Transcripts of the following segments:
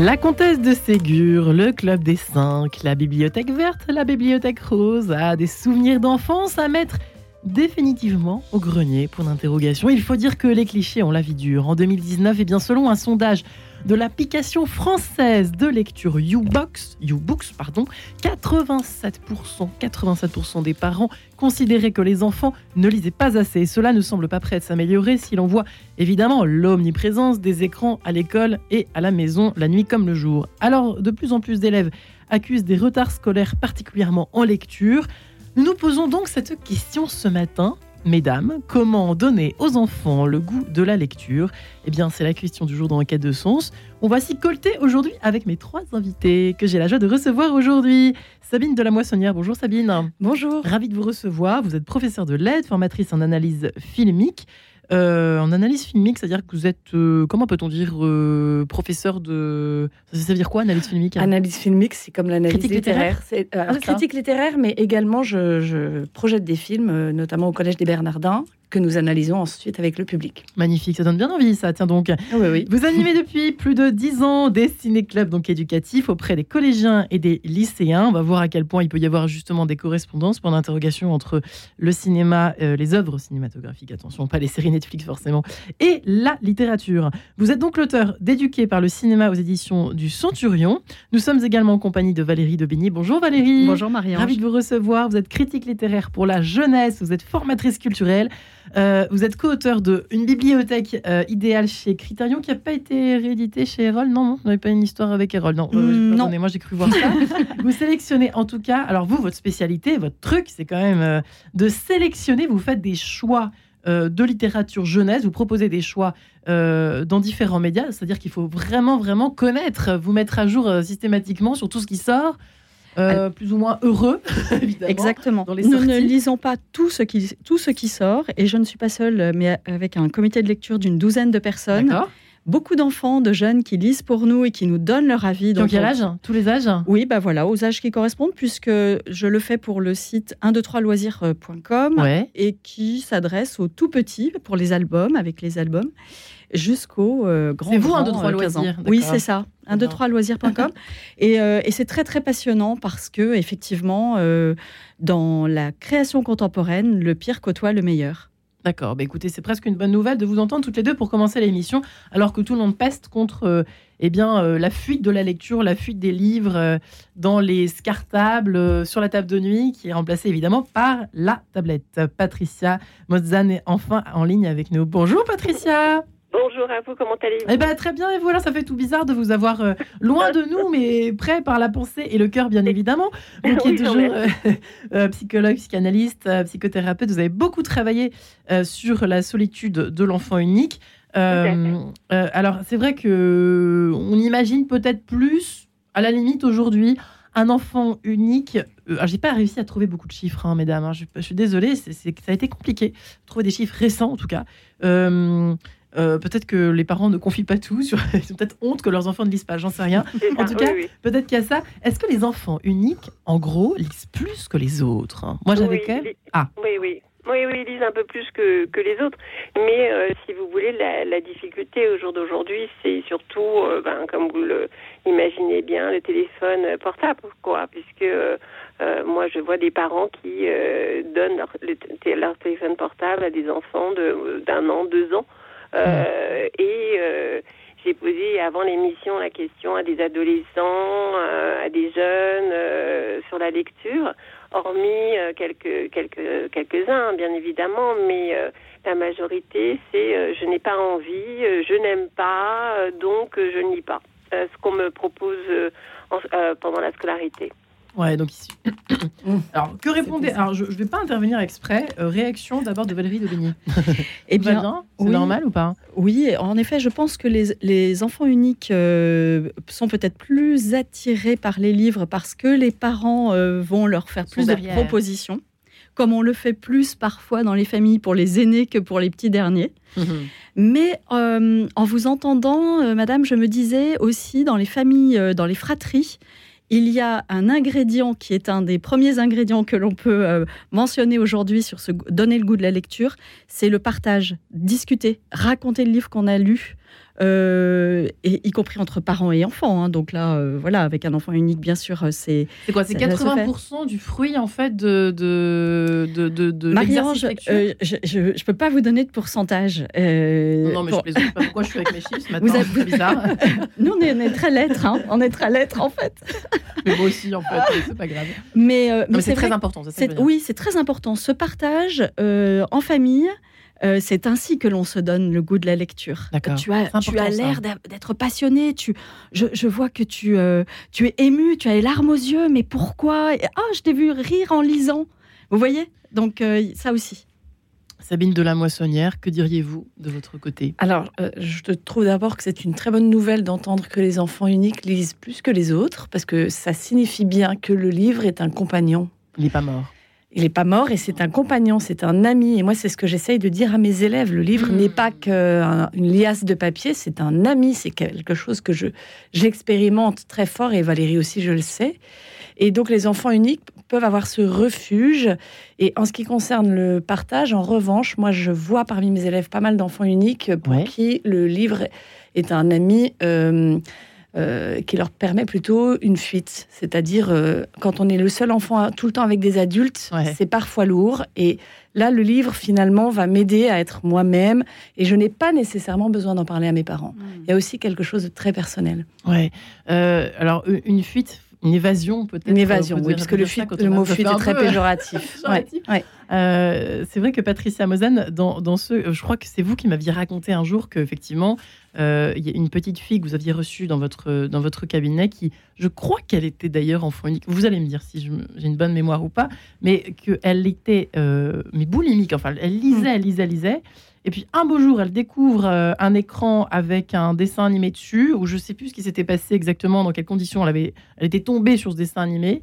La comtesse de Ségur, le club des cinq, la bibliothèque verte, la bibliothèque rose, a des souvenirs d'enfance à mettre définitivement au grenier pour l'interrogation. Il faut dire que les clichés ont la vie dure. En 2019, et bien selon un sondage de l'application française de lecture YouBox, YouBooks, pardon, 87%, 87% des parents considéraient que les enfants ne lisaient pas assez. Et cela ne semble pas prêt de s'améliorer si l'on voit évidemment l'omniprésence des écrans à l'école et à la maison, la nuit comme le jour. Alors, de plus en plus d'élèves accusent des retards scolaires, particulièrement en lecture. Nous nous posons donc cette question ce matin. Mesdames, comment donner aux enfants le goût de la lecture? Eh bien, c'est la question du jour dans Enquête de Sens. On va s'y colter aujourd'hui avec mes trois invités que j'ai la joie de recevoir aujourd'hui. Sabine de la Moissonnière, bonjour Sabine. Bonjour. Ravie de vous recevoir. Vous êtes professeure de l'aide, formatrice en analyse filmique. Euh, en analyse filmique, c'est-à-dire que vous êtes, euh, comment peut-on dire, euh, professeur de... Ça veut dire quoi, analyse filmique Analyse filmique, c'est comme l'analyse Critique littéraire. littéraire. Euh, Ah, critique littéraire, mais également je, je projette des films, euh, notamment au Collège des Bernardins, que nous analysons ensuite avec le public. Magnifique, ça donne bien envie ça, tiens donc. oui, oui. Vous animez depuis plus de 10 ans des ciné-clubs donc éducatifs auprès des collégiens et des lycéens. On va voir à quel point il peut y avoir justement des correspondances pour l'interrogation entre le cinéma, euh, les œuvres cinématographiques, attention, pas les séries Netflix forcément, et la littérature. Vous êtes donc l'auteur d'Éduquer par le cinéma aux éditions du Centurion. Nous sommes également en compagnie de Valérie Debigny. Bonjour Valérie. Bonjour Marie-Ange. Ravi de vous recevoir. Vous êtes critique littéraire pour la jeunesse, vous êtes formatrice culturelle, Euh, vous êtes co-auteur de Une bibliothèque euh, idéale chez Criterion qui n'a pas été réédité chez Erol. Non, non, vous n'avez pas une histoire avec Erol. Non, euh, Mm, non. moi j'ai cru voir ça. vous sélectionnez en tout cas, alors vous, votre spécialité, votre truc, c'est quand même euh, de sélectionner, vous faites des choix. de littérature jeunesse, vous proposez des choix euh, dans différents médias, c'est-à-dire qu'il faut vraiment, vraiment connaître, vous mettre à jour euh, systématiquement sur tout ce qui sort, euh, plus ou moins heureux, évidemment. Exactement. dans les Nous ne lisons pas tout ce, qui, tout ce qui sort, et je ne suis pas seule, mais avec un comité de lecture d'une douzaine de personnes, D'accord. beaucoup d'enfants, de jeunes qui lisent pour nous et qui nous donnent leur avis. Donc, quel âge? Tous les âges? Oui, bah voilà, aux âges qui correspondent, puisque je le fais pour le site 123loisirs.com Ouais. et qui s'adresse aux tout petits pour les albums, avec les albums, jusqu'aux euh, grands. C'est vous, 1, 2, 3 euh, 15 ans. loisirs, Oui, c'est ça. D'accord. 123loisirs.com. et euh, et c'est très, très passionnant parce que, effectivement, euh, dans la création contemporaine, le pire côtoie le meilleur. D'accord. Bah, écoutez, c'est presque une bonne nouvelle de vous entendre toutes les deux pour commencer l'émission, alors que tout le monde peste contre euh, eh bien, euh, la fuite de la lecture, la fuite des livres euh, dans les scartables, euh, sur la table de nuit, qui est remplacée évidemment par la tablette. Patricia Mozan est enfin en ligne avec nous. Bonjour Patricia Bonjour à vous, comment allez-vous Eh ben, très bien, et voilà, ça fait tout bizarre de vous avoir euh, loin de nous, mais près par la pensée et le cœur, bien évidemment. Vous qui êtes toujours euh, euh, psychologue, psychanalyste, psychothérapeute, vous avez beaucoup travaillé euh, sur la solitude de l'enfant unique. Alors, c'est vrai que on imagine peut-être plus, à la limite aujourd'hui, un enfant unique. Euh, j'ai pas réussi à trouver beaucoup de chiffres, hein, mesdames. hein. Je, je suis désolée, c'est- ça a été compliqué. Trouver des chiffres récents, en tout cas. Euh, euh, peut-être que les parents ne confient pas tout, sur... ils ont peut-être honte que leurs enfants ne lisent pas, j'en sais rien. En tout cas, oui, oui. Peut-être qu'il y a ça. Est-ce que les enfants uniques, en gros, lisent plus que les autres? Moi, j'avais quand même. Ah. Oui, oui. Oui, oui, ils lisent un peu plus que, que les autres. Mais euh, si vous voulez, la, la difficulté au jour d'aujourd'hui, c'est surtout, euh, ben, comme vous le imaginez bien, le téléphone portable, quoi. Puisque euh, moi, je vois des parents qui donnent leur, le t- leur téléphone portable à des enfants de- d'un an, deux ans. Euh, Et euh, j'ai posé avant l'émission la question à des adolescents, euh, à des jeunes euh, sur la lecture, hormis euh, quelques quelques quelques uns bien évidemment, mais la majorité c'est je n'ai pas envie, je n'aime pas, donc je ne lis pas. Ce qu'on me propose en- pendant la scolarité. Ouais, donc ici. Alors, que répondez Alors, je ne vais pas intervenir exprès. Euh, réaction d'abord de Valérie de Bigny. Eh bien, bien? C'est oui. normal ou pas? Oui, en effet, je pense que les, les enfants uniques euh, sont peut-être plus attirés par les livres parce que les parents euh, vont leur faire plus de propositions, comme on le fait plus parfois dans les familles pour les aînés que pour les petits derniers. Mais euh, en vous entendant, Madame, je me disais aussi dans les familles, dans les fratries, il y a un ingrédient qui est un des premiers ingrédients que l'on peut euh, mentionner aujourd'hui sur ce donner le goût de la lecture, c'est le partage, discuter, raconter le livre qu'on a lu. Euh, et y compris entre parents et enfants. Hein. Donc là, euh, voilà, avec un enfant unique, bien sûr, euh, c'est. C'est quoi C'est 80% du fruit, en fait, de, de, de, de, de Marie-Ange, je ne peux pas vous donner de pourcentage. non, mais je plaisante pas pourquoi je suis avec mes chiffres matin, vous avez... c'est bizarre. Nous, on est, très lettres, hein. on est très lettres, en fait. mais moi aussi, en fait, c'est pas grave. Mais, mais, c'est très important. Ça, oui, c'est très important. Ce partage en famille, euh, c'est ainsi que l'on se donne le goût de la lecture. Tu as, tu as l'air d'être passionné. Tu, je, vois que tu, euh, tu es ému, tu as les larmes aux yeux. Mais pourquoi? Ah, je t'ai vu rire en lisant. Vous voyez? Donc euh, ça aussi. Sabine de la Moissonnière, que diriez-vous de votre côté? Alors, je trouve d'abord que c'est une très bonne nouvelle d'entendre que les enfants uniques lisent plus que les autres, parce que ça signifie bien que le livre est un compagnon. Il n'est pas mort. Il n'est pas mort et c'est un compagnon, c'est un ami. Et moi, c'est ce que j'essaye de dire à mes élèves. Le livre n'est pas qu'une liasse de papier, c'est un ami, c'est quelque chose que je j'expérimente très fort et Valérie aussi, je le sais. Et donc, les enfants uniques peuvent avoir ce refuge. Et en ce qui concerne le partage, en revanche, moi, je vois parmi mes élèves pas mal d'enfants uniques pour qui le livre est un ami. Euh, euh, qui leur permet plutôt une fuite. C'est-à-dire, euh, quand on est le seul enfant tout le temps avec des adultes, c'est parfois lourd. Et là, le livre, finalement, va m'aider à être moi-même. Et je n'ai pas nécessairement besoin d'en parler à mes parents. Hmm. Il y a aussi quelque chose de très personnel. Ouais. Euh, alors, une fuite, une évasion peut-être. Une évasion, oui, parce que le, le mot fuite est très péjoratif. Euh, c'est vrai que Patricia Mosen, dans, dans, ce, je crois que c'est vous qui m'aviez raconté un jour qu'effectivement, euh, il y a une petite fille que vous aviez reçue dans votre, dans votre cabinet qui, je crois qu'elle était d'ailleurs enfant unique. Vous allez me dire si j'ai une bonne mémoire ou pas, mais qu'elle était euh, mais boulimique. Enfin, elle lisait, elle lisait, elle lisait. Et puis un beau jour, elle découvre euh, un écran avec un dessin animé dessus, où je ne sais plus ce qui s'était passé exactement, dans quelles conditions elle, avait, elle était tombée sur ce dessin animé.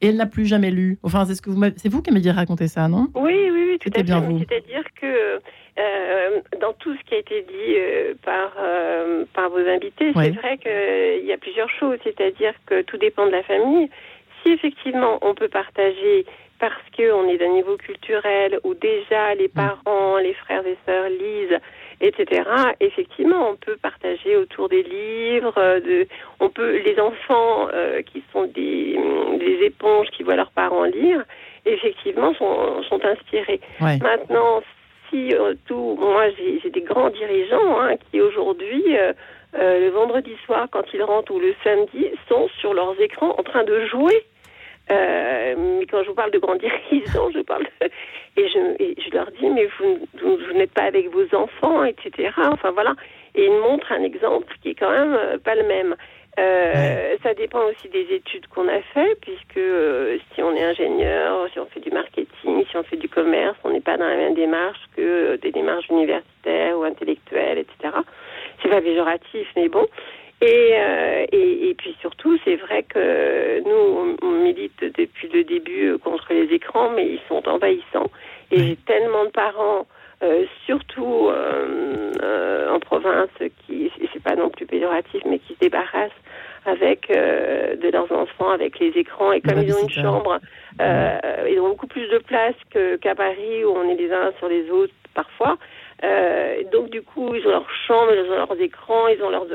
Et elle n'a plus jamais lu. Enfin, c'est ce que vous c'est vous qui m'avez raconté ça, non? Oui, oui, oui, tout à bien vous. C'est-à-dire que euh, dans tout ce qui a été dit euh, par par vos invités, c'est vrai qu'il y a plusieurs choses. C'est-à-dire que tout dépend de la famille. Si effectivement on peut partager parce qu'on est d'un niveau culturel où déjà les mm. parents, les frères et sœurs lisent, etc. Effectivement, on peut partager autour des livres. Euh, de, on peut les enfants euh, qui sont des, des, éponges qui voient leurs parents lire, effectivement, sont, sont inspirés. Maintenant, si euh, tout, moi j'ai des grands dirigeants hein, qui aujourd'hui le vendredi soir, quand ils rentrent ou le samedi, sont sur leurs écrans en train de jouer euh, mais quand je vous parle de grands dirigeants, je parle et, je, je leur dis mais vous, vous, n'êtes pas avec vos enfants, etc. Enfin voilà. Et ils montrent un exemple qui est quand même euh, pas le même. Euh, ça dépend aussi des études qu'on a fait, puisque si on est ingénieur, si on fait du marketing, si on fait du commerce, on n'est pas dans la même démarche que des démarches universitaires ou intellectuelles, etc. C'est pas péjoratif, mais bon. Et, euh, et, et, puis surtout, c'est vrai que nous, on milite depuis le début contre les écrans, mais ils sont envahissants. Et j'ai tellement de parents, euh, surtout euh, euh en province, qui, c'est pas non plus péjoratif, mais qui se débarrassent avec euh, de leurs enfants avec les écrans. Et comme ils ont une chambre, euh, ils ont beaucoup plus de place qu'à Paris, où on est les uns sur les autres parfois. Euh, donc du coup, ils ont leur chambre, ils ont leurs écrans, ils ont leurs,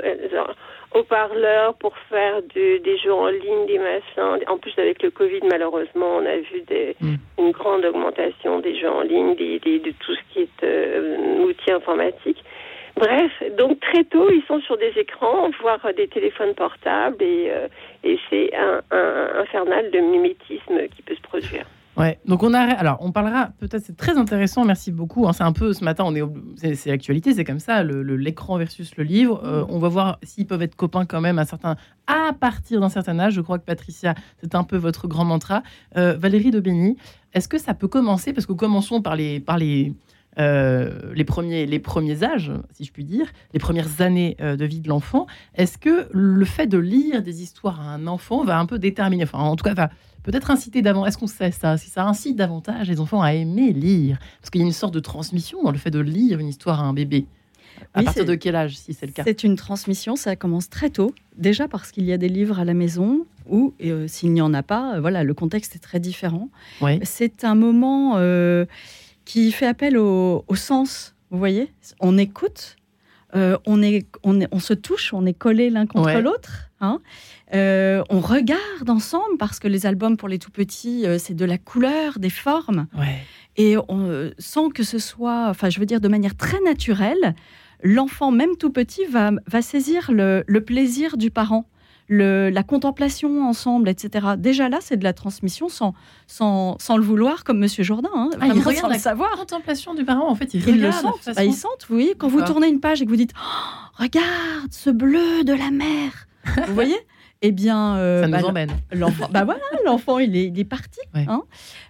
haut-parleurs pour faire des jeux en ligne, des machins. En plus, avec le Covid, malheureusement, on a vu des, mm. une grande augmentation des jeux en ligne, des, de tout ce qui est euh, outil informatique. Bref, donc très tôt, ils sont sur des écrans, voire des téléphones portables, et, euh, et c'est un, un infernal de mimétisme qui peut se produire. Ouais, donc on arrête. Alors, on parlera peut-être, c'est très intéressant, merci beaucoup. Hein. c'est un peu ce matin, on est, c'est l'actualité, c'est comme ça, l'écran versus le livre. Euh, on va voir s'ils peuvent être copains quand même à certains, à partir d'un certain âge. Je crois que Patricia, c'est un peu votre grand mantra. Euh, Valérie de est-ce que ça peut commencer? Parce que commençons par les, par les, euh, les, premiers, les premiers âges, si je puis dire, les premières années de vie de l'enfant. Est-ce que le fait de lire des histoires à un enfant va un peu déterminer, enfin, en tout cas, va peut-être inciter davantage. Est-ce qu'on sait ça? Si ça incite davantage les enfants à aimer lire? Parce qu'il y a une sorte de transmission dans le fait de lire une histoire à un bébé. À partir de quel âge, si c'est le cas? C'est une transmission, ça commence très tôt. Déjà parce qu'il y a des livres à la maison, ou euh, s'il n'y en a pas, euh, voilà, le contexte est très différent. C'est un moment euh, qui fait appel au, au, sens. Vous voyez, on écoute euh, on, est, on, est, on se touche, on est collés l'un contre Ouais. l'autre. hein. Euh, on regarde ensemble parce que les albums pour les tout petits, euh, c'est de la couleur, des formes. Ouais. Et on, sans que ce soit, enfin, je veux dire, de manière très naturelle, l'enfant, même tout petit, va, va saisir le, le plaisir du parent, le, la contemplation ensemble, etc. Déjà là, c'est de la transmission sans, sans, sans le vouloir, comme Monsieur Jourdain, hein, Ah, il regarde sans la le savoir. Contemplation du parent, en fait, il, Ils le façon- Bah, sentent, vous voyez, quand vous tournez une page et que vous dites Oh, Regarde ce bleu de la mer Vous voyez? Eh bien, euh, Ça nous bah, emmène. l'enfant, bah voilà, l'enfant, il est, il est parti. Ouais. hein.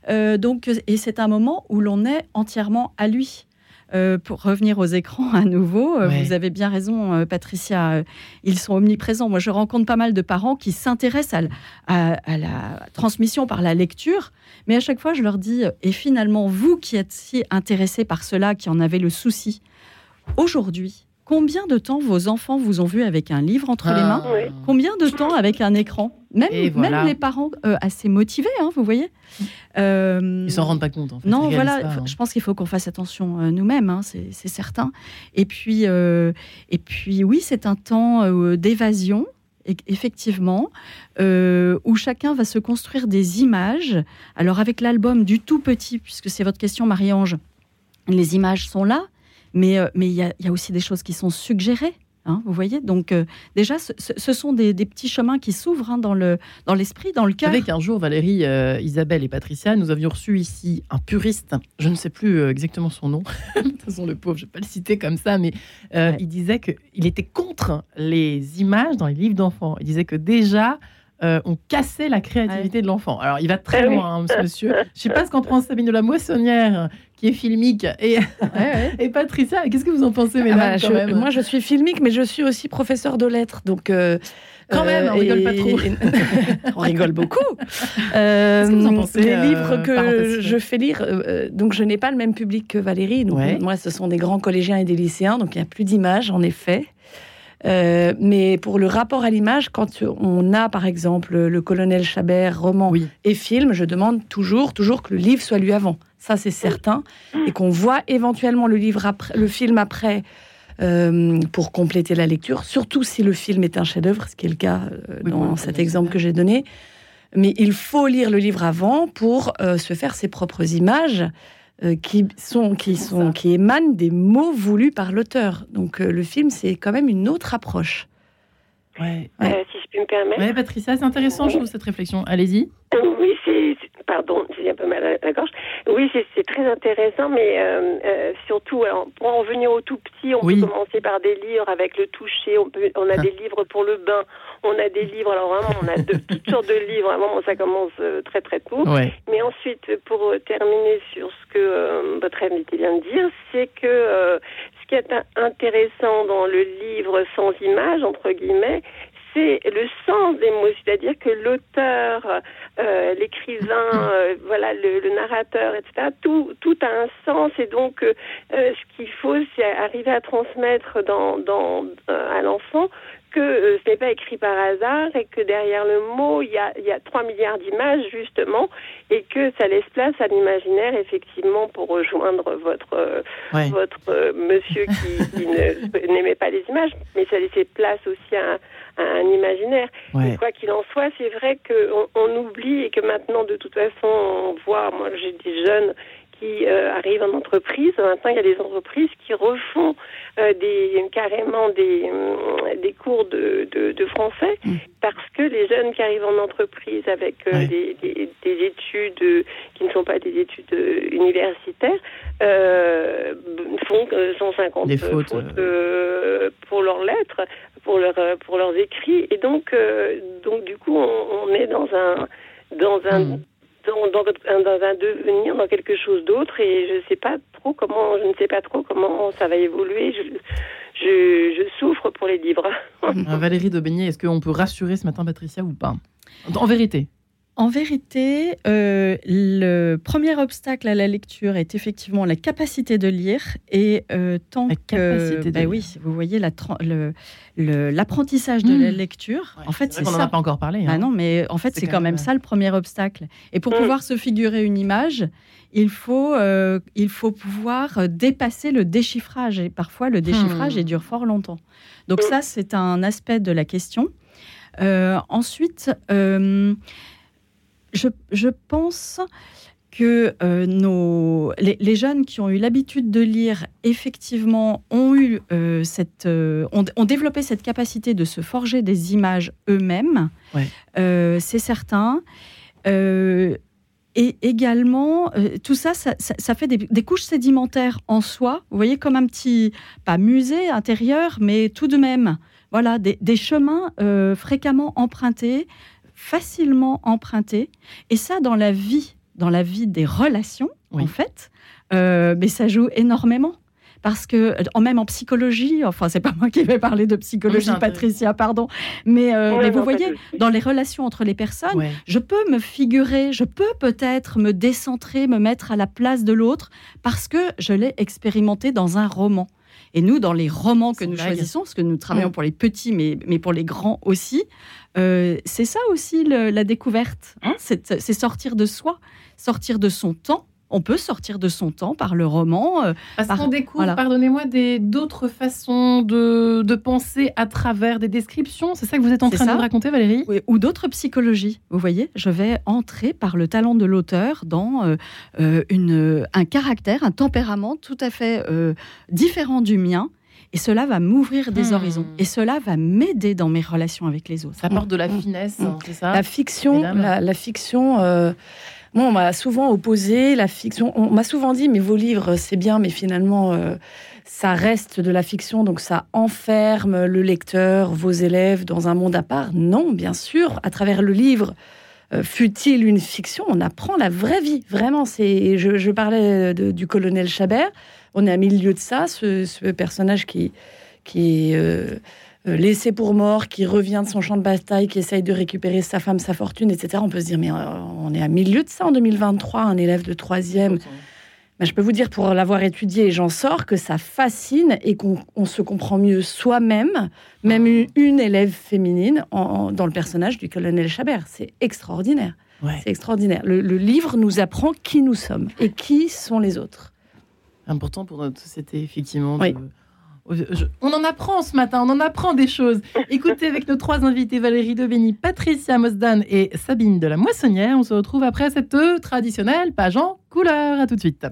Euh, donc, et c'est un moment où l'on est entièrement à lui. Euh, pour revenir aux écrans à nouveau, euh, Ouais. vous avez bien raison, euh, Patricia. ils sont omniprésents. Moi, je rencontre pas mal de parents qui s'intéressent à, à- à la transmission par la lecture, mais à chaque fois, je leur dis et finalement, vous qui êtes si intéressés par cela, qui en avez le souci, aujourd'hui, combien de temps vos enfants vous ont vu avec un livre entre les mains Ah. Oui. Combien de temps avec un écran même, Et voilà. même les parents euh, assez motivés, hein, vous voyez. Euh, Ils s'en rendent pas compte, en fait. non, voilà, pas, hein. je pense qu'il faut qu'on fasse attention euh, nous-mêmes, hein, c'est certain. Et puis, euh, et puis, oui, c'est un temps d'évasion, e- effectivement, euh, où chacun va se construire des images. Alors, avec l'album du tout petit, puisque c'est votre question, Marie-Ange, les images sont là, mais euh, mais il y, a- il y a aussi des choses qui sont suggérées. hein, vous voyez, donc euh, déjà, ce, sont des, des petits chemins qui s'ouvrent hein, dans le dans l'esprit, dans le Vous cœur. savez qu'un jour, Valérie, euh, Isabelle et Patricia, nous avions reçu ici un puriste, je ne sais plus exactement son nom, de toute façon, le pauvre, je ne vais pas le citer comme ça, mais euh, Ouais. il disait qu'il était contre les images dans les livres d'enfants. Il disait que déjà, euh, on cassait la créativité de l'enfant. Alors, il va très Ah loin, hein, ce monsieur. Je ne sais pas ce qu'en pense Sabine de la Moissonnière, qui est filmique, et, et Patricia. Qu'est-ce que vous en pensez, Ah mesdames, bah, quand je- même? moi, je suis filmique, mais je suis aussi professeur de lettres, donc. euh, Quand même, on rigole pas trop. on rigole beaucoup. Euh, que vous en pensez, les euh, livres que je fais lire, euh, euh, donc je n'ai pas le même public que Valérie. Donc Ouais. moi, ce sont des grands collégiens et des lycéens, donc il n'y a plus d'images, en effet. Euh, mais pour le rapport à l'image, quand on a par exemple le colonel Chabert, roman Oui. et film, je demande toujours, toujours que le livre soit lu avant. Ça, c'est certain. Et qu'on voit éventuellement le, livre après, le film après euh, pour compléter la lecture, surtout si le film est un chef-d'œuvre, ce qui est le cas euh, Oui, dans cet exemple que j'ai donné. Mais il faut lire le livre avant pour euh, se faire ses propres images euh, qui, sont, qui, sont, qui émanent des mots voulus par l'auteur. Donc euh, le film, c'est quand même une autre approche. Ouais. Euh, si je puis me permettre. Ouais, Patricia, c'est intéressant, je trouve, cette réflexion. Allez-y. Oui, c'est. Pardon, j'ai un peu mal à la gorge. Oui, c'est très intéressant, mais euh, euh, surtout, alors, pour en revenir au tout petit, on Oui. peut commencer par des livres avec le toucher. On, peut, on a Ah. des livres pour le bain. On a des livres, alors vraiment, on a de, toutes sortes de livres. Vraiment, ça commence euh, très très tôt. Ouais. Mais ensuite, pour euh, terminer sur ce que euh, votre invité vient de dire, c'est que euh, ce qui est in- intéressant dans le livre sans image, entre guillemets, c'est le sens des mots, c'est-à-dire que l'auteur, euh, l'écrivain, euh, voilà, le, le narrateur, etc., tout, tout a un sens et donc euh, euh, ce qu'il faut, c'est arriver à transmettre dans, dans, euh, à l'enfant que euh, ce n'est pas écrit par hasard et que derrière le mot, il y a, il y a 3 milliards d'images, justement, et que ça laisse place à l'imaginaire, effectivement, pour rejoindre votre, euh, Ouais. votre euh, monsieur qui, n'aimait pas les images, mais ça laissait place aussi à, un- à un imaginaire. Ouais. Et quoi qu'il en soit, c'est vrai qu'on on oublie et que maintenant, de toute façon, on voit, moi j'ai des jeunes qui euh, arrivent en entreprise. Maintenant, il y a des entreprises qui refont euh, des, carrément des, hum, des cours de, de, de français Mm. parce que les jeunes qui arrivent en entreprise avec euh, des, des, des études qui ne sont pas des études universitaires font euh, 150 Des fautes, pour leurs lettres, pour, leur, pour leurs écrits. Et donc, donc du coup, on, on est dans un... Dans un Mm. Dans, dans, un- devenir, dans quelque chose d'autre, et je sais pas trop comment, je ne sais pas trop comment ça va évoluer. Je, je, je souffre pour les livres. Euh, Valérie Beignet, est-ce qu'on peut rassurer ce matin Patricia ou pas? En vérité En vérité, euh, le premier obstacle à la lecture est effectivement la capacité de lire. Et euh, tant La que. capacité de bah lire. oui, vous voyez la tra- le- le- l'apprentissage de Mmh. la lecture. en fait, c'est qu'on n'en a pas encore parlé. hein. Ah non, mais en fait, C'est quand quand même même- ça le premier obstacle. Et pour Mm. pouvoir se figurer une image, il faut, euh, il faut pouvoir euh, dépasser le déchiffrage. Et parfois, le déchiffrage, Hmm. dure fort longtemps. Donc ça, c'est un aspect de la question. Euh, ensuite, euh, je, je pense que euh, nos, les, les jeunes qui ont eu l'habitude de lire, effectivement, ont, eu, euh, cette, euh, ont, ont développé cette capacité de se forger des images eux-mêmes. Ouais. C'est certain. Et également, tout ça, ça, ça- ça fait des, des couches sédimentaires en soi. Vous voyez, comme un petit, pas musée intérieur, mais tout de même, voilà, des, des chemins fréquemment empruntés, facilement empruntés. Et ça, dans la vie, dans la vie des relations, Oui. en fait, euh, mais ça joue énormément. Parce que, en même en psychologie, enfin, c'est pas moi qui vais parler de psychologie, Oui, Patricia, pardon, mais, euh, Ouais, mais vous voyez, dans les relations entre les personnes, Ouais. je peux me figurer, je peux peut-être me décentrer, me mettre à la place de l'autre parce que je l'ai expérimenté dans un roman. Et nous, dans les romans que nous choisissons, parce que nous travaillons Mm. pour les petits, mais, mais pour les grands aussi, euh, c'est ça aussi le- la découverte. hein. c'est sortir de soi, sortir de son temps. On peut sortir de son temps par le roman. euh, Parce Par- qu'on découvre, voilà. pardonnez-moi, des- d'autres façons de, de penser à travers des descriptions. C'est ça que vous êtes en train de ça. raconter, Valérie? Oui, ou d'autres psychologies. Vous voyez, je vais entrer par le talent de l'auteur dans euh, euh, une, un caractère, un tempérament tout à fait euh, différent du mien. Et cela va m'ouvrir des Hmm. horizons. Et cela va m'aider dans mes relations avec les autres. Ça apporte de la Mm. finesse, Mm. hein, c'est ça? La fiction, la, la fiction. euh, moi, on m'a souvent opposé la fiction. On m'a souvent dit, mais vos livres, c'est bien, mais finalement, euh, ça reste de la fiction, donc ça enferme le lecteur, vos élèves, dans un monde à part. Non, bien sûr, à travers le livre. euh, Fut-il une fiction? On apprend la vraie vie, vraiment. C'est, je, parlais du colonel Chabert. On est à milieu de ça, ce, personnage qui, qui est euh, euh, laissé pour mort, qui revient de son champ de bataille, qui essaye de récupérer sa femme, sa fortune, etc. On peut se dire, mais euh, on est à milieu de ça en 2023, un élève de troisième. Ben, je peux vous dire, pour l'avoir étudié et j'en sors, que ça fascine et qu'on on se comprend mieux soi-même, même une, une élève féminine, en- en- dans le personnage du colonel Chabert. C'est extraordinaire. Ouais. C'est extraordinaire. Le, le livre nous apprend qui nous sommes et qui sont les autres. Important pour notre société, effectivement. Oui. de- On en apprend ce matin, on en apprend des choses. Écoutez, avec nos trois invités, Valérie Debény, Patricia Mosdan et Sabine de la Moissonnière, on se retrouve après cette euh, traditionnelle page en couleur. À tout de suite.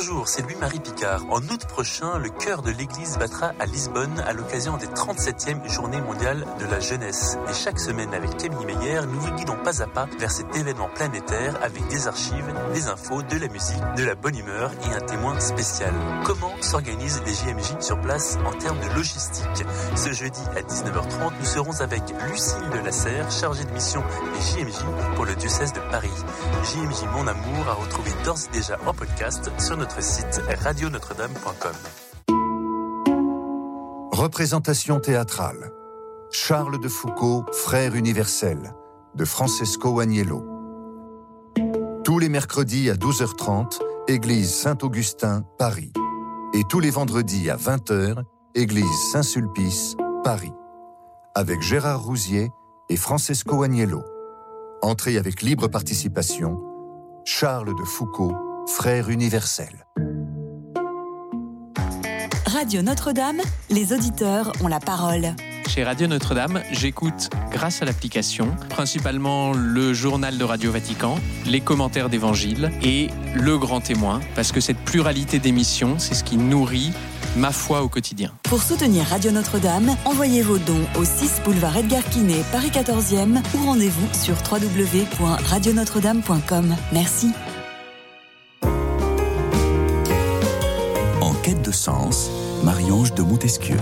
Bonjour, c'est Louis-Marie Picard. En août prochain, le cœur de l'Église battra à Lisbonne à l'occasion des 37e Journées mondiales de la jeunesse. Et chaque semaine, avec Camille Meyer, nous vous guidons pas à pas vers cet événement planétaire avec des archives, des infos, de la musique, de la bonne humeur et un témoin spécial. Comment s'organisent les JMJ sur place en termes de logistique? Ce jeudi à 19h30, nous serons avec Lucille de la Serre, chargée de mission des JMJ pour le diocèse de Paris. JMJ Mon Amour à retrouver d'ores et déjà en podcast sur notre site radionotre-dame.com. Représentation théâtrale. Charles de Foucault, frère universel, de Francesco Agnello. Tous les mercredis à 12h30, église Saint-Augustin, Paris. Et tous les vendredis à 20h, église Saint-Sulpice, Paris. Avec Gérard Rousier et Francesco Agnello. Entrée avec libre participation. Charles de Foucault, frère universel. Radio Notre-Dame, les auditeurs ont la parole. Chez Radio Notre-Dame, j'écoute grâce à l'application principalement le journal de Radio Vatican, les commentaires d'évangile et le grand témoin, parce que cette pluralité d'émissions, c'est ce qui nourrit ma foi au quotidien. Pour soutenir Radio Notre-Dame, envoyez vos dons au 6 boulevard Edgar Quinet, Paris 14e ou rendez-vous sur www.radionotre-dame.com. Merci. De sens, Marie-Ange de Montesquieu.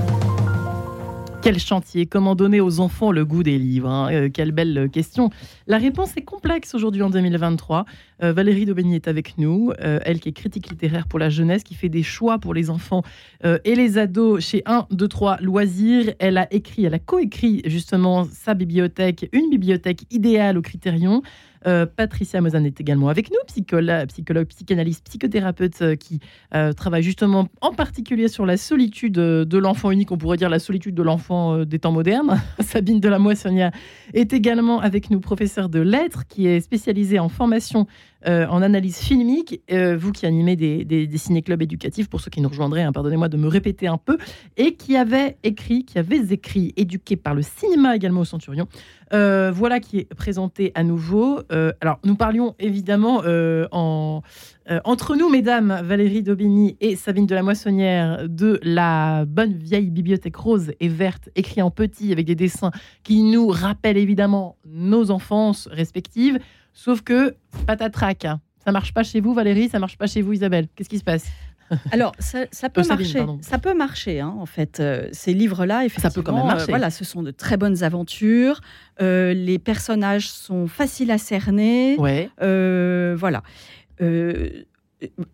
Quel chantier Comment donner aux enfants le goût des livres hein euh, Quelle belle question. La réponse est complexe aujourd'hui en 2023. Euh, Valérie Daubigny est avec nous, euh, elle qui est critique littéraire pour la jeunesse, qui fait des choix pour les enfants et les ados chez 1, 2, 3 Loisirs. Elle a écrit, elle a coécrit justement sa bibliothèque, une bibliothèque idéale au Critérion. Euh, Patricia Mozan est également avec nous, psychologue, psychanalyste, psychothérapeute euh, qui euh, travaille justement en particulier sur la solitude de l'enfant unique, on pourrait dire la solitude de l'enfant des temps modernes. Sabine de la Moissonnière est également avec nous, professeure de lettres, qui est spécialisée en formation en analyse filmique, vous qui animez des, des, ciné-clubs éducatifs, pour ceux qui nous rejoindraient, hein, pardonnez-moi de me répéter un peu, et qui avait écrit, qui avait écrit, éduqué par le cinéma également au Centurion, euh, voilà qui est présenté à nouveau. Euh, alors, nous parlions évidemment euh, en, entre nous, mesdames, Valérie Daubigny et Sabine de la Moissonnière, de la bonne vieille bibliothèque rose et verte, écrit en petit avec des dessins qui nous rappellent évidemment nos enfances respectives. Sauf que, patatrac, hein. ça marche pas chez vous, Valérie, ça marche pas chez vous, Isabelle. Qu'est-ce qui se passe? Alors, ça, peut marcher. Ça peut marcher, hein, en fait. Euh, ces livres-là, effectivement, ça peut quand même marcher. Euh, voilà, ce sont de très bonnes aventures. Euh, les personnages sont faciles à cerner. Ouais. voilà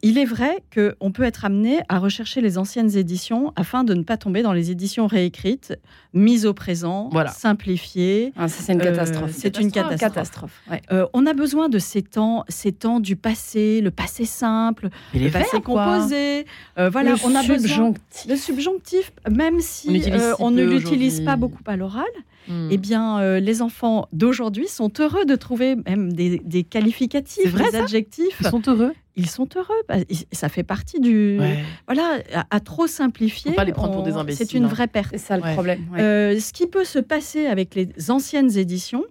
il est vrai qu'on peut être amené à rechercher les anciennes éditions afin de ne pas tomber dans les éditions réécrites, mises au présent, simplifiées. Ah, c'est une euh, catastrophe. c'est une catastrophe. Euh, on a besoin de ces temps, ces temps du passé, le passé simple, le passé composé. Euh, voilà, on a besoin le subjonctif, même si on, ne l'utilise pas beaucoup à l'oral. Hmm. Eh bien, les enfants d'aujourd'hui sont heureux de trouver même des, qualificatifs, des adjectifs. Ils sont heureux ils sont heureux. Bah, ça fait partie du. Voilà, à, trop simplifier. pas les prendre pour des imbéciles. C'est une hein. vraie perte. C'est ça le problème. Euh, ce qui peut se passer avec les anciennes éditions,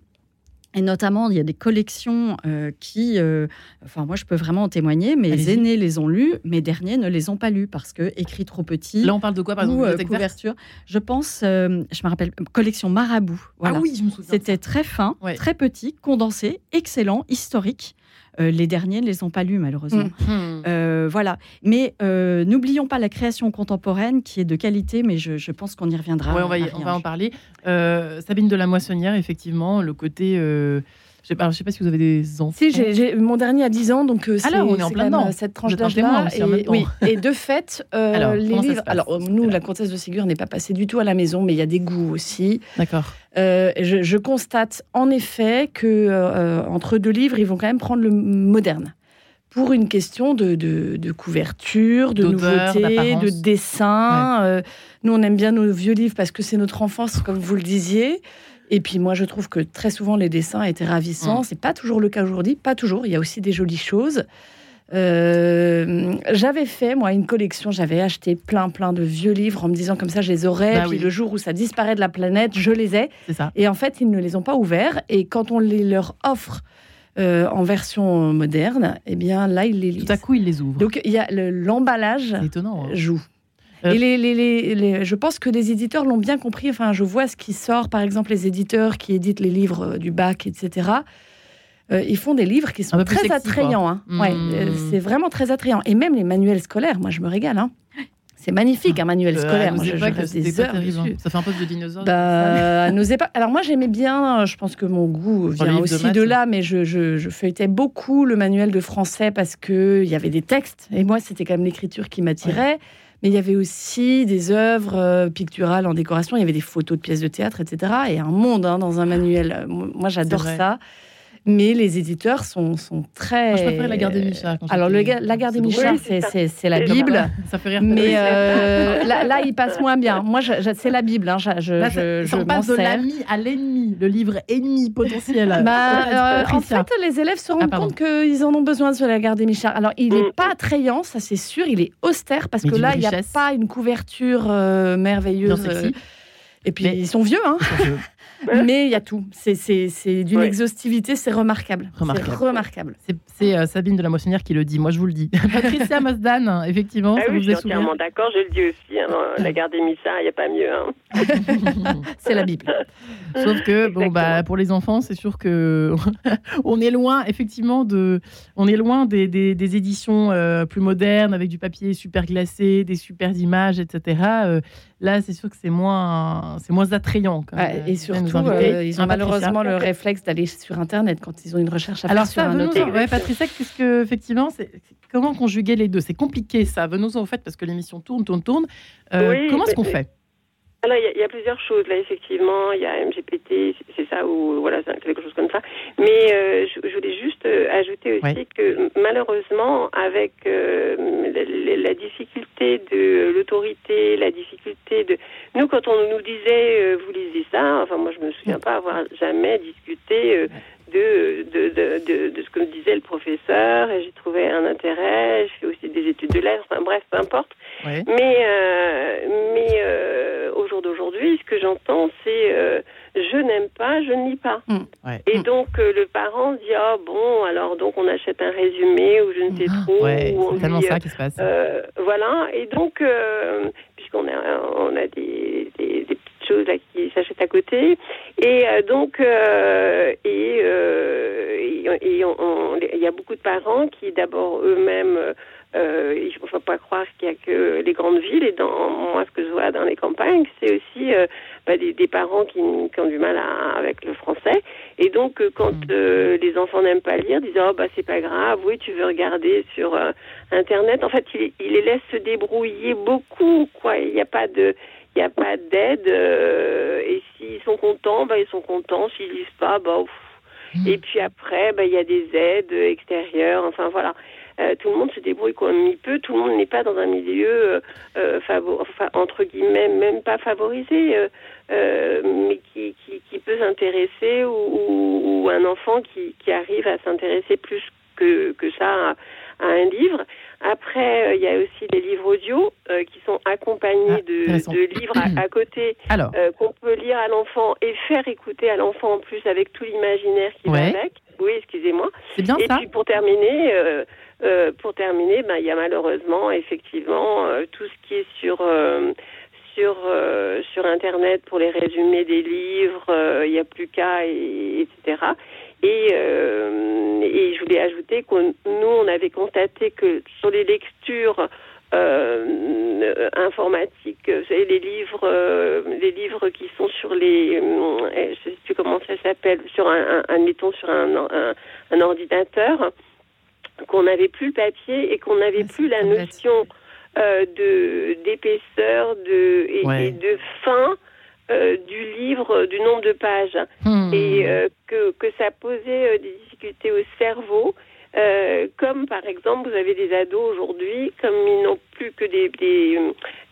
et notamment, il y a des collections euh, qui, euh, enfin moi je peux vraiment en témoigner, mes aînés les ont lus, mes derniers ne les ont pas lus parce que écrit trop petit. Là on parle de quoi par exemple couverture Je pense, je me rappelle, collection Marabout. Ah oui, je me souviens. C'était très fin, très petit, condensé, excellent, historique. Euh, les derniers ne les ont pas lus, malheureusement. Mmh. Mmh. Euh, voilà. Mais euh, n'oublions pas la création contemporaine qui est de qualité, mais je, pense qu'on y reviendra. on, va, on va en parler. Sabine de la Moissonnière, effectivement, le côté je ne sais, pas si vous avez des enfants. Si, j'ai, mon dernier a 10 ans, donc euh, c'est, on est en plein dedans. cette tranche d'âge-là. Et, oui, et de fait, euh, alors, les livres. Alors, nous, la comtesse de Ségur n'est pas passée du tout à la maison, mais il y a des goûts aussi. D'accord. Euh, je, constate en effet que entre deux livres, ils vont quand même prendre le moderne pour une question de, de, couverture, de nouveauté, de dessin. nous, on aime bien nos vieux livres parce que c'est notre enfance, comme vous le disiez. Et puis moi, je trouve que très souvent les dessins étaient ravissants. Ce mm. C'est pas toujours le cas aujourd'hui, pas toujours. Il y a aussi des jolies choses. Euh, j'avais fait moi une collection, j'avais acheté plein plein de vieux livres en me disant comme ça je les aurais. Bah puis le jour où ça disparaît de la planète, je les ai. Ça. Et en fait, ils ne les ont pas ouverts. Et quand on les leur offre euh, en version moderne, eh bien là, ils les lisent. Tout à coup, ils les ouvrent. Donc il y a l'emballage étonnant, hein. joue. Et les, les, je pense que les éditeurs l'ont bien compris. Enfin, je vois ce qui sort, par exemple, les éditeurs qui éditent les livres euh, du bac, etc. Euh, ils font des livres qui sont très attrayants. Hein. Ouais, hmm. euh, c'est vraiment très attrayant. Et même les manuels scolaires, moi, je me régale. Hein. C'est magnifique un manuel scolaire. Moi, je, je des heures hein. Ça fait un peu de dinosaure. Bah, Alors moi j'aimais bien, je pense que mon goût vient aussi de, là, mais je, je, feuilletais beaucoup le manuel de français parce qu'il y avait des textes. Et moi c'était quand même l'écriture qui m'attirait mais il y avait aussi des œuvres euh, picturales en décoration, il y avait des photos de pièces de théâtre, etc. Et un monde hein, dans un manuel. Moi, j'adore ça mais les éditeurs sont, sont très. Moi, je préfère la Garde des Michards. Alors, le, la Garde des Michards, c'est la Bible. Ça fait rire. Mais euh, là, là, il passe moins bien. Moi, c'est la Bible. Hein. Je, je, je, on passe de l'ami à l'ennemi, le livre ennemi potentiel. Bah, euh, en fait, les élèves se rendent ah, compte qu'ils en ont besoin sur la Garde des Michards. Alors, il n'est mm. pas attrayant, ça c'est sûr. Il est austère parce que là, il n'y a pas une couverture euh, merveilleuse. Et puis ils sont vieux, hein. Mais il y a tout. C'est- C'est c'est d'une Ouais. exhaustivité, c'est remarquable. Remarquable. C'est remarquable. C'est- C'est euh, Sabine de la Moissonnière qui le dit, moi je vous le dis. Patricia Mosdan, effectivement, Ah ça oui, vous je suis entièrement d'accord, je le dis aussi. hein, la garde des Missards, il n'y a pas mieux. hein. C'est la Bible. Sauf que bon bah pour les enfants, c'est sûr que on est loin effectivement de on est loin des, des- des éditions euh, plus modernes avec du papier super glacé, des super images, etc. Euh, là, c'est sûr que c'est moins c'est moins attrayant. quand Ouais, même. et Nous inviter. euh, ils ont Patricia malheureusement le réflexe d'aller sur Internet quand ils ont une recherche à faire Alors sur ça, un autre. venons-en. Ouais, Patricia, qu'est-ce que effectivement, c'est comment conjuguer les deux? C'est compliqué ça. Venons-en au fait parce que l'émission tourne, tourne, tourne. Euh, Oui, comment est-ce qu'on fait? Alors, il y, a- il y a plusieurs choses là, effectivement. Il y a MGPT, c'est- ça, ou voilà, c'est quelque chose comme ça. Mais euh, je, je voulais juste ajouter aussi Oui. que malheureusement, avec euh, la, la- difficulté de l'autorité, la difficulté. Nous, quand on nous disait, euh, vous lisez ça, enfin moi je me souviens pas avoir jamais discuté euh, de, de, de, de, ce que me disait le professeur, et j'ai trouvé un intérêt, je fais aussi des études de lettres, enfin bref, peu importe. Mais, euh, mais au jour d'aujourd'hui, ce que j'entends, c'est je n'aime pas, je ne lis pas. Ouais. Et donc euh, le parent dit ah bon, alors donc on achète un résumé ou je ne sais trop. Ouais, c'est tellement ça qui se passe. voilà, et donc, euh, puisqu'on a, on a des, des, des petites choses là à côté, et euh, donc, euh, et euh, il y a beaucoup de parents qui, d'abord, eux-mêmes, euh, il ne faut pas croire qu'il n'y a que les grandes villes, et dans moi, ce que je vois dans les campagnes, c'est aussi euh, bah, des, des parents qui, qui ont du mal à- avec le français, et donc, quand euh, les enfants n'aiment pas lire, disent oh bah c'est pas grave, oui tu veux regarder sur internet. En fait, il, il les laisse se débrouiller beaucoup, quoi. Il n'y a pas de il n'y a pas d'aide euh, et s'ils sont contents, bah ils sont contents. S'ils lisent pas, bah pff. et puis après, bah il y a des aides extérieures. Enfin voilà. Euh, tout le monde se débrouille comme il peut. Tout le monde n'est pas dans un milieu euh, euh, enfin, entre guillemets, même pas favorisé, euh, euh, mais qui, qui, qui peut s'intéresser ou, ou- ou un enfant qui, qui arrive à s'intéresser plus que, que ça à, à un livre. Après, euh, il y a aussi des livres audio euh, qui sont accompagnés Ah, de, de livres à, à côté euh, qu'on peut lire à l'enfant et faire écouter à l'enfant en plus avec tout l'imaginaire qui Ouais. va avec. Oui, excusez-moi. c'est bien Et ça. puis pour terminer, euh, euh, pour terminer, ben il y a malheureusement effectivement euh, tout ce qui est sur euh, sur euh, sur internet pour les résumés des livres, euh, il y a plus qu'à et, etc. Et, euh, et je voulais ajouter que nous on avait constaté que sur les lectures euh, informatiques, vous savez, les livres, euh, les livres qui sont sur les, euh, je sais plus comment ça s'appelle, sur un, un, admettons sur un, un, un ordinateur, qu'on n'avait plus le papier et qu'on n'avait Ah, plus la notion euh, de d'épaisseur de et, Ouais. et de fin euh, du livre, du nombre de pages Hmm. et euh, que, que ça posait euh, des difficultés au cerveau. Euh, comme par exemple, vous avez des ados aujourd'hui, comme ils n'ont plus que des, des,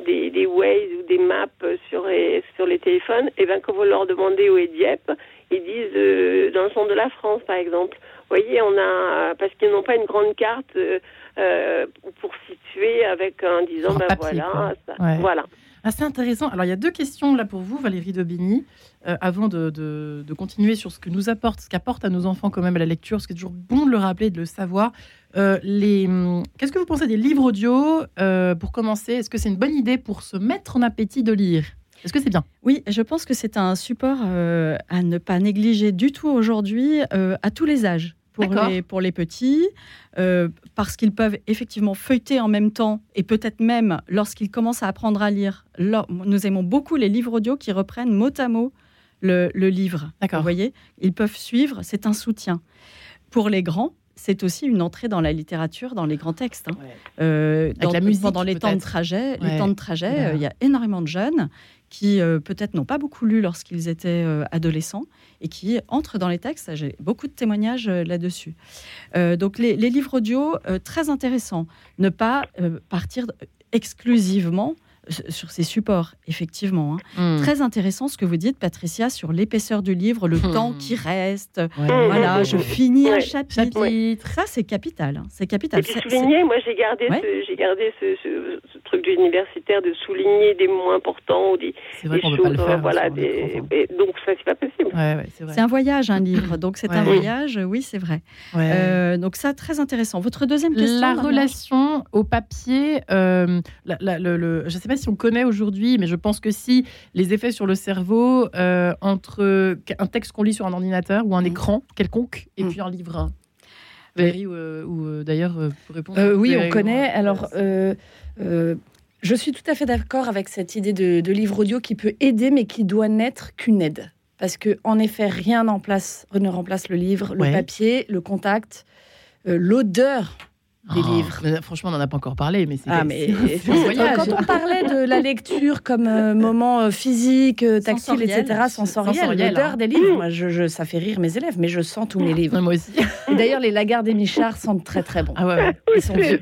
des, des Waze ou des maps sur les, sur les téléphones, et bien quand vous leur demandez où est Dieppe, ils disent euh, dans le centre de la France, par exemple. Vous voyez, on a parce qu'ils n'ont pas une grande carte euh, euh, pour situer avec en disant un ben papier, voilà, quoi. ça- Ouais. voilà. C'est intéressant. Alors, il y a deux questions là pour vous, Valérie Daubigny, euh, avant de, continuer sur ce que nous apporte, ce qu'apporte à nos enfants quand même la lecture, parce que c'est toujours bon de le rappeler, de le savoir. Euh, hum, qu'est-ce que vous pensez des livres audio euh, pour commencer? Est-ce que c'est une bonne idée pour se mettre en appétit de lire? Est-ce que c'est bien? Oui, je pense que c'est un support à ne pas négliger du tout aujourd'hui à tous les âges. Pour les, pour les petits, euh, parce qu'ils peuvent effectivement feuilleter en même temps et peut-être même lorsqu'ils commencent à apprendre à lire. Nous aimons beaucoup les livres audio qui reprennent mot à mot le, le livre. Vous voyez, ils peuvent suivre, c'est un soutien. Pour les grands, c'est aussi une entrée dans la littérature, dans les grands textes. hein. Euh, dans- la musique, pendant les temps de trajet, Ouais. les temps de trajet, Voilà. euh, il y a énormément de jeunes qui euh, peut-être n'ont pas beaucoup lu lorsqu'ils étaient euh, adolescents et qui entrent dans les textes. J'ai beaucoup de témoignages euh, là-dessus. Euh, donc les, les livres audio, euh, très intéressants. Ne pas euh, partir exclusivement sur ces supports, effectivement. hein. Hmm. Très intéressant ce que vous dites, Patricia, sur l'épaisseur du livre, le Hmm. temps qui reste. Ouais. Voilà, je finis un Ouais. chapitre. Chapitre. Ça, c'est capital. hein. C'est capital. Et puis souligner, moi j'ai gardé, Ouais. ce, j'ai gardé ce, ce- truc universitaire de souligner des moments importants ou des, C'est vrai des choses, pas le faire. voilà, des, et donc ça c'est pas possible. enfin. Ouais, ouais, c'est un voyage, un livre. Donc c'est un voyage, oui, c'est vrai. Ouais. Euh, donc ça, très intéressant. Votre deuxième question La relation au papier, euh, la- la- le- le- je ne sais pas si on connaît aujourd'hui, mais je pense que si les effets sur le cerveau euh, entre un texte qu'on lit sur un ordinateur ou un Mm. écran quelconque et Mm. puis un livre. Valérie, ou, euh, ou, d'ailleurs, euh, pour répondre. Euh, oui, on connaît. Alors, je suis tout à fait d'accord avec cette idée de, de livre audio qui peut aider, mais qui doit n'être qu'une aide. Parce que, en effet, rien place- ne remplace le livre, le Ouais. papier, le contact, euh, l'odeur des Oh, livres. mais franchement, on n'en a pas encore parlé, mais c'est Ah, mais quand on parlait de la lecture comme euh, moment euh, physique, euh, tactile, Sensoriel. etc., sensoriel, Sensoriel, l'odeur hein. des livres, moi, je, je- ça fait rire mes élèves, mais je sens tous mes livres. Ouais, moi aussi. Et d'ailleurs, les Lagarde et Michard sentent très très bon. Ah ouais, ouais. Ils sont vieux.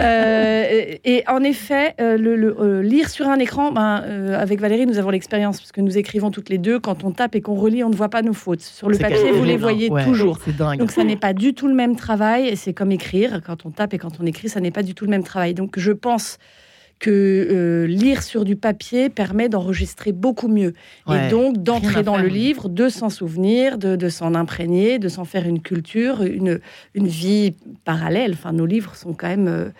Euh, et en effet, euh, le, le- euh, lire sur un écran, ben, euh, avec Valérie, nous avons l'expérience, parce que nous écrivons toutes les deux, quand on tape et qu'on relit, on ne voit pas nos fautes. Sur le papier, vous les voyez Ouais, toujours. C'est dingue. Donc ça n'est pas du tout le même travail, et c'est comme écrire, quand on tape et quand on écrit, ça n'est pas du tout le même travail. Donc je pense que euh, lire sur du papier permet d'enregistrer beaucoup mieux. Ouais. Et donc d'entrer dans faire, le oui. livre, de s'en souvenir, de, de s'en imprégner, de s'en faire une culture, une, une vie parallèle. Enfin, nos livres sont quand même... euh,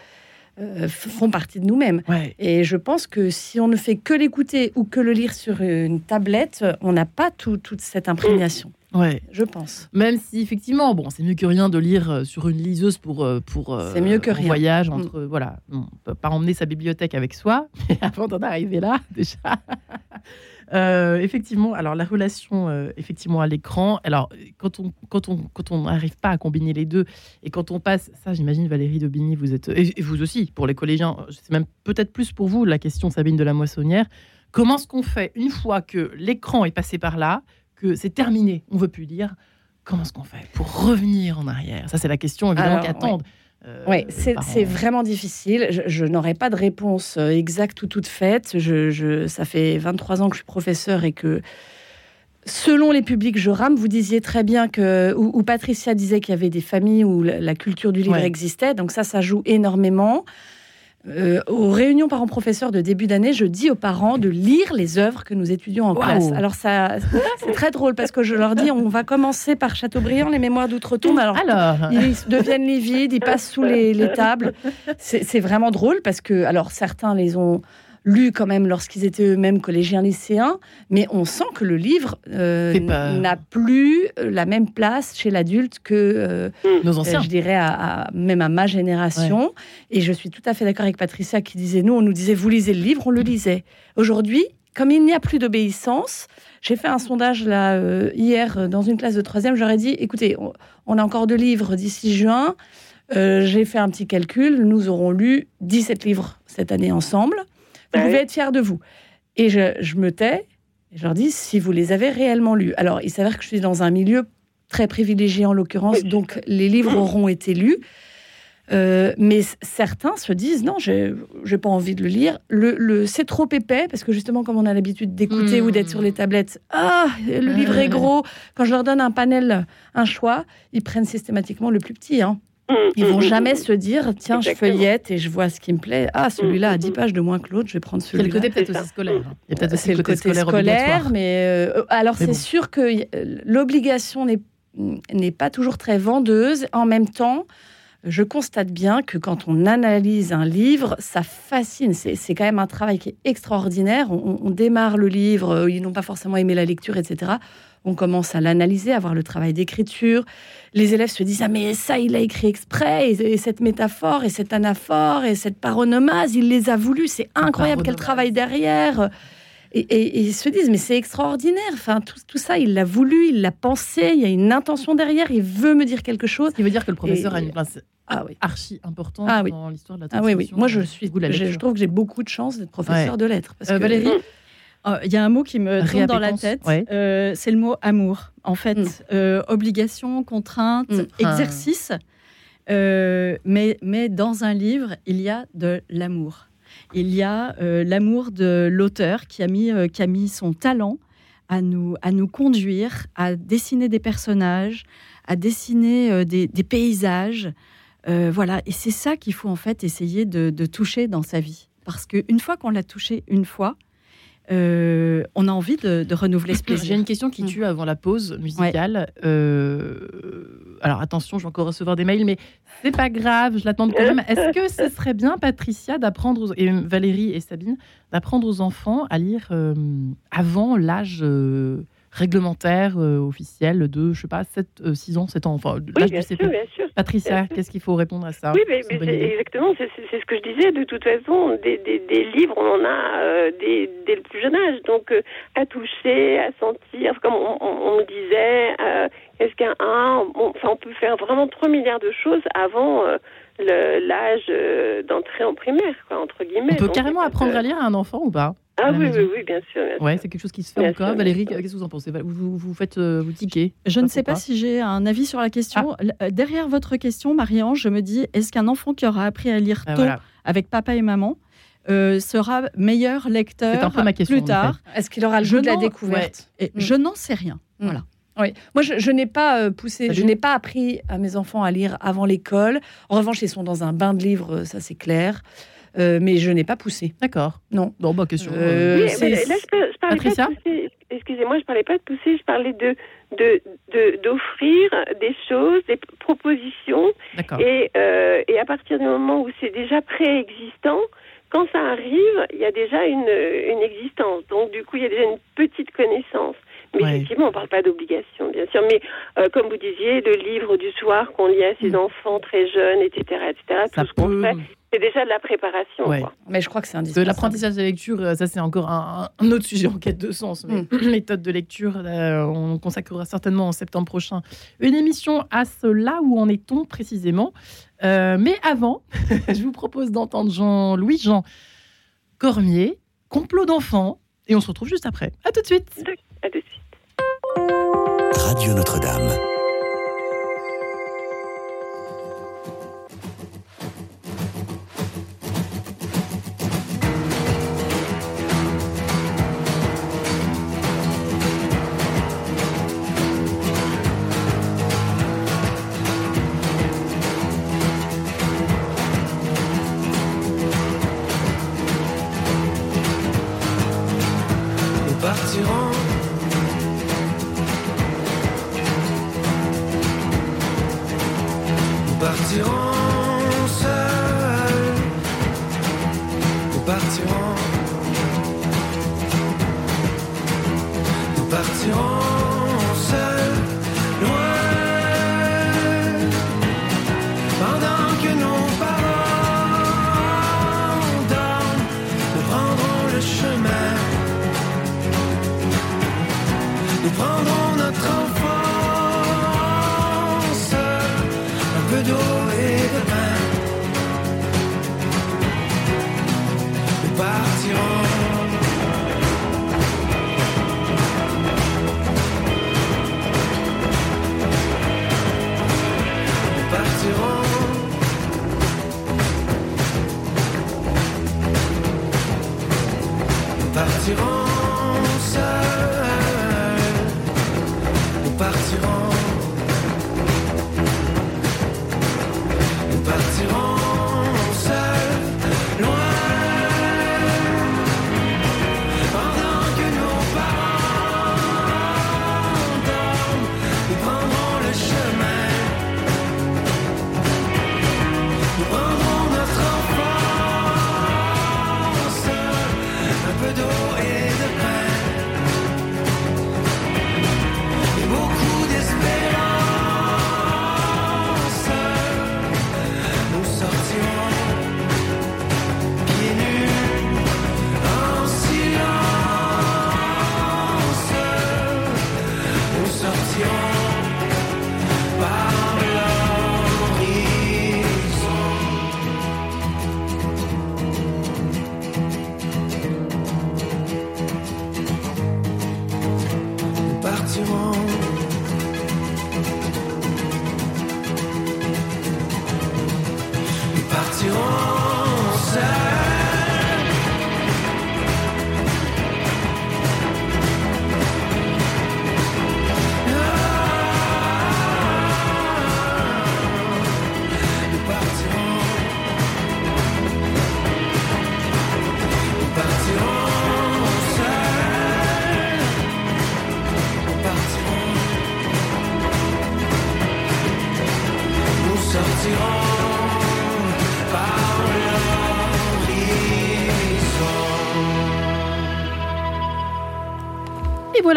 euh, font partie de nous-mêmes. Ouais. Et je pense que si on ne fait que l'écouter ou que le lire sur une tablette, on n'a pas tout- toute cette imprégnation, Ouais. je pense. Même si effectivement, bon, c'est mieux que rien de lire euh, sur une liseuse pour euh, pour euh, C'est mieux que en rien. Mm. voyage entre voilà, on peut pas emmener sa bibliothèque avec soi, mais avant d'en arriver là déjà. Euh, effectivement, alors la relation euh, effectivement à l'écran, alors quand on quand on quand on n'arrive pas à combiner les deux et quand on passe, ça j'imagine Valérie Daubigny, vous êtes et, et vous aussi pour les collégiens, c'est même peut-être plus pour vous la question Sabine de la Moissonnière. Comment est-ce qu'on fait une fois que l'écran est passé par là, que c'est terminé, on veut plus lire Comment est-ce qu'on fait pour revenir en arrière? Ça, c'est la question évidemment qu'attendent. euh, Oui, c'est vraiment difficile. Je, je n'aurai pas de réponse euh, exacte ou toute faite. Je, je- ça fait 23 ans que je suis professeur et que selon les publics, je rame. Vous disiez très bien que, ou, ou Patricia disait qu'il y avait des familles où la, la culture du livre Ouais. existait. Donc ça, ça joue énormément. Euh, aux réunions parents-professeurs de début d'année, je dis aux parents de lire les œuvres que nous étudions en classe. Alors ça, c'est très drôle parce que je leur dis, on va commencer par Chateaubriand, les Mémoires d'outre-tombe. Alors Alors, ils deviennent livides, ils passent sous les, les tables. C'est c'est vraiment drôle parce que, alors certains les ont lus quand même lorsqu'ils étaient eux-mêmes collégiens lycéens, mais on sent que le livre euh, n'a plus la même place chez l'adulte que, euh, nos euh, anciens. je dirais, à, à- même à ma génération. Et je suis tout à fait d'accord avec Patricia qui disait, nous, on nous disait, vous lisez le livre, on le lisait. Aujourd'hui, comme il n'y a plus d'obéissance, j'ai fait un sondage là euh, hier euh, dans une classe de troisième. J'aurais dit, écoutez, on, on a encore deux livres d'ici juin. Euh, j'ai fait un petit calcul. Nous aurons lu 17 livres cette année ensemble. Vous Ouais. pouvez être fiers de vous. Et je, je me tais. Et je leur dis, si vous les avez réellement lus. Alors, il s'avère que je suis dans un milieu très privilégié en l'occurrence, donc les livres auront été lus. Euh, mais certains se disent non, j'ai pas envie de le lire. Le, le- c'est trop épais parce que justement, comme on a l'habitude d'écouter Hmm. ou d'être sur les tablettes, ah, le livre est gros. Quand je leur donne un panel, un choix, ils prennent systématiquement le plus petit. Hein. Ils vont jamais se dire tiens, je feuillette et je vois ce qui me plaît. Ah, celui-là a 10 pages de moins que l'autre, je vais prendre Il y a le celui-là. côté peut-être C'est aussi scolaire. hein. Il y a peut-être aussi C'est le côté scolaire, mais euh, alors Mais c'est bon. sûr que euh, l'obligation n'est n'est pas toujours très vendeuse. En même temps, je constate bien que quand on analyse un livre, ça fascine. C'est c'est quand même un travail qui est extraordinaire. On, on démarre le livre, euh, ils n'ont pas forcément aimé la lecture, etc. On commence à l'analyser, à voir le travail d'écriture. Les élèves se disent ah mais ça il a écrit exprès et, et cette métaphore et cette anaphore et cette paronomase il les a voulu. C'est incroyable quel travail derrière. Et, et- et ils se disent, mais c'est extraordinaire. Enfin, tout, tout ça, il l'a voulu, il l'a pensé, il y a une intention derrière, il veut me dire quelque chose. Ce qui veut dire que le professeur Et- a une place Ah oui. archi importante Ah oui. dans l'histoire de la Ah oui, oui. transmission, Moi, je suis. Je trouve que j'ai beaucoup de chance d'être professeur Ouais. de lettres. Parce Euh, que- Valérie Il y a un mot qui me tombe dans la tête. ouais. Euh, c'est le mot amour. En fait, Mm. euh, obligation, contrainte, Mm. exercice. Euh, mais, mais dans un livre, il y a de l'amour. Il y a euh, l'amour de l'auteur qui, a mis, euh, qui a mis son talent à nous, à nous conduire, à dessiner des personnages, à dessiner euh, des, des paysages. Euh, voilà, et c'est ça qu'il faut en fait essayer de, de toucher dans sa vie. parce qu'une fois qu'on l'a touché une fois, euh, on a envie de, de renouveler ce J'ai plaisir. une question qui Mm. tue avant la pause musicale. Euh, alors attention, je vais encore recevoir des mails, mais c'est pas grave, je l'attends quand même. Est-ce que ce serait bien, Patricia, d'apprendre, aux- et Valérie et Sabine, d'apprendre aux enfants à lire euh, avant l'âge réglementaire euh, officiel de, je sais pas, 7, 6 ans, 7 ans, enfin Oui, l'âge du sûr, CP. bien sûr. Patricia, qu'est-ce qu'il faut répondre à ça? Oui, mais, c'est exactement, c'est ce que je disais. De toute façon, des, des- des livres, on en a euh, dès, dès le plus jeune âge. Donc, euh, à toucher, à sentir, comme on, on- on le disait, euh, qu'est-ce qu'un 1 on, enfin, on peut faire vraiment 3 milliards de choses avant euh, le- l'âge euh, d'entrée en primaire, quoi, entre guillemets. On peut Donc, carrément euh, apprendre à lire à un enfant ou pas? Ah oui, oui, oui, bien sûr. bien Ouais, c'est quelque chose qui se fait Bien encore. sûr, Valérie, qu'est-ce que vous en pensez? Vous, vous, vous faites, euh, vous tiquez? Je ne sais pas si j'ai un avis sur la question. L- euh, Derrière votre question, Marie-Ange, je me dis est-ce qu'un enfant qui aura appris à lire Ah, tôt voilà. avec papa et maman euh, sera meilleur lecteur C'est un peu ma question, plus en tard? Est-ce qu'il aura le Je goût de la découverte? Et Mm. Je n'en sais rien. Mm. Voilà. Oui. Moi, je, je n'ai pas euh, poussé, je n'ai pas appris à mes enfants à lire avant l'école. En revanche, ils sont dans un bain de livres, ça c'est clair. Euh, mais je n'ai pas poussé. D'accord. Non. Bon, bah, question. Euh, euh, Oui, c'est- mais là, je, par- je parlais Patricia pas de pousser. Excusez-moi, je parlais pas de pousser, je parlais de de- de- d'offrir des choses, des propositions, D'accord. et, euh, et à partir du moment où c'est déjà préexistant, quand ça arrive, il y a déjà une, une existence. Donc, du coup, il y a déjà une petite connaissance. Mais Ouais. effectivement, on ne parle pas d'obligation, bien sûr. Mais euh, comme vous disiez, le livre du soir qu'on lit à ses Mm. enfants très jeunes, etc., etc., Ça tout ce qu'on fait, c'est déjà de la préparation. Ouais. quoi. Mais je crois que c'est De indispensable. l'apprentissage de la lecture, euh, ça c'est encore un, un autre sujet en quête de sens. Mais méthode de lecture, on consacrera certainement en septembre prochain une émission à cela. Où en est-on précisément? Euh, Mais avant, je vous propose d'entendre Jean-Louis Jean Cormier, complot d'enfants, et on se retrouve juste après. À tout de suite. À de suite. Radio Notre-Dame. Nous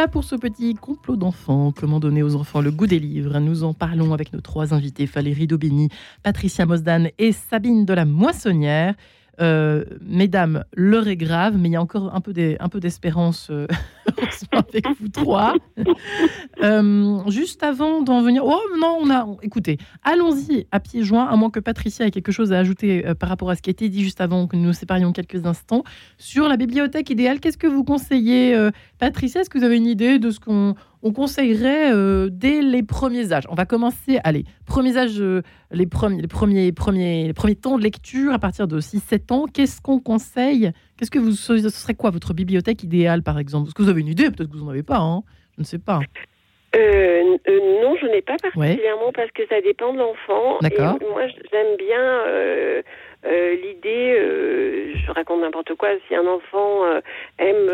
pour ce petit complot d'enfants. Comment donner aux enfants le goût des livres? Nous en parlons avec nos trois invités, Valérie Daubigny, Patricia Mosdan et Sabine de la Moissonnière. Euh, mesdames, l'heure est grave, mais il y a encore un peu d'espérance euh, avec vous trois. Euh, juste avant d'en venir, oh non, on a, écoutez, allons-y à pieds joints, à moins que Patricia ait quelque chose à ajouter par rapport à ce qui a été dit juste avant que nous nous séparions quelques instants sur la bibliothèque idéale. Qu'est-ce que vous conseillez, Patricia Est-ce que vous avez une idée de ce qu'on on conseillerait euh, dès les premiers âges. On va commencer, allez, premiers âges, euh, les, premiers, les, premiers, premiers, les premiers temps de lecture à partir de 6-7 ans. Qu'est-ce qu'on conseille? Qu'est-ce que vous, ce serait quoi votre bibliothèque idéale, par exemple? Est-ce que vous avez une idée? Peut-être que vous n'en avez pas, hein je ne sais pas. Euh, non, je n'ai pas particulièrement parce que ça dépend de l'enfant. D'accord. Moi, j'aime bien euh, l'idée, euh, je raconte n'importe quoi, si un enfant euh, aime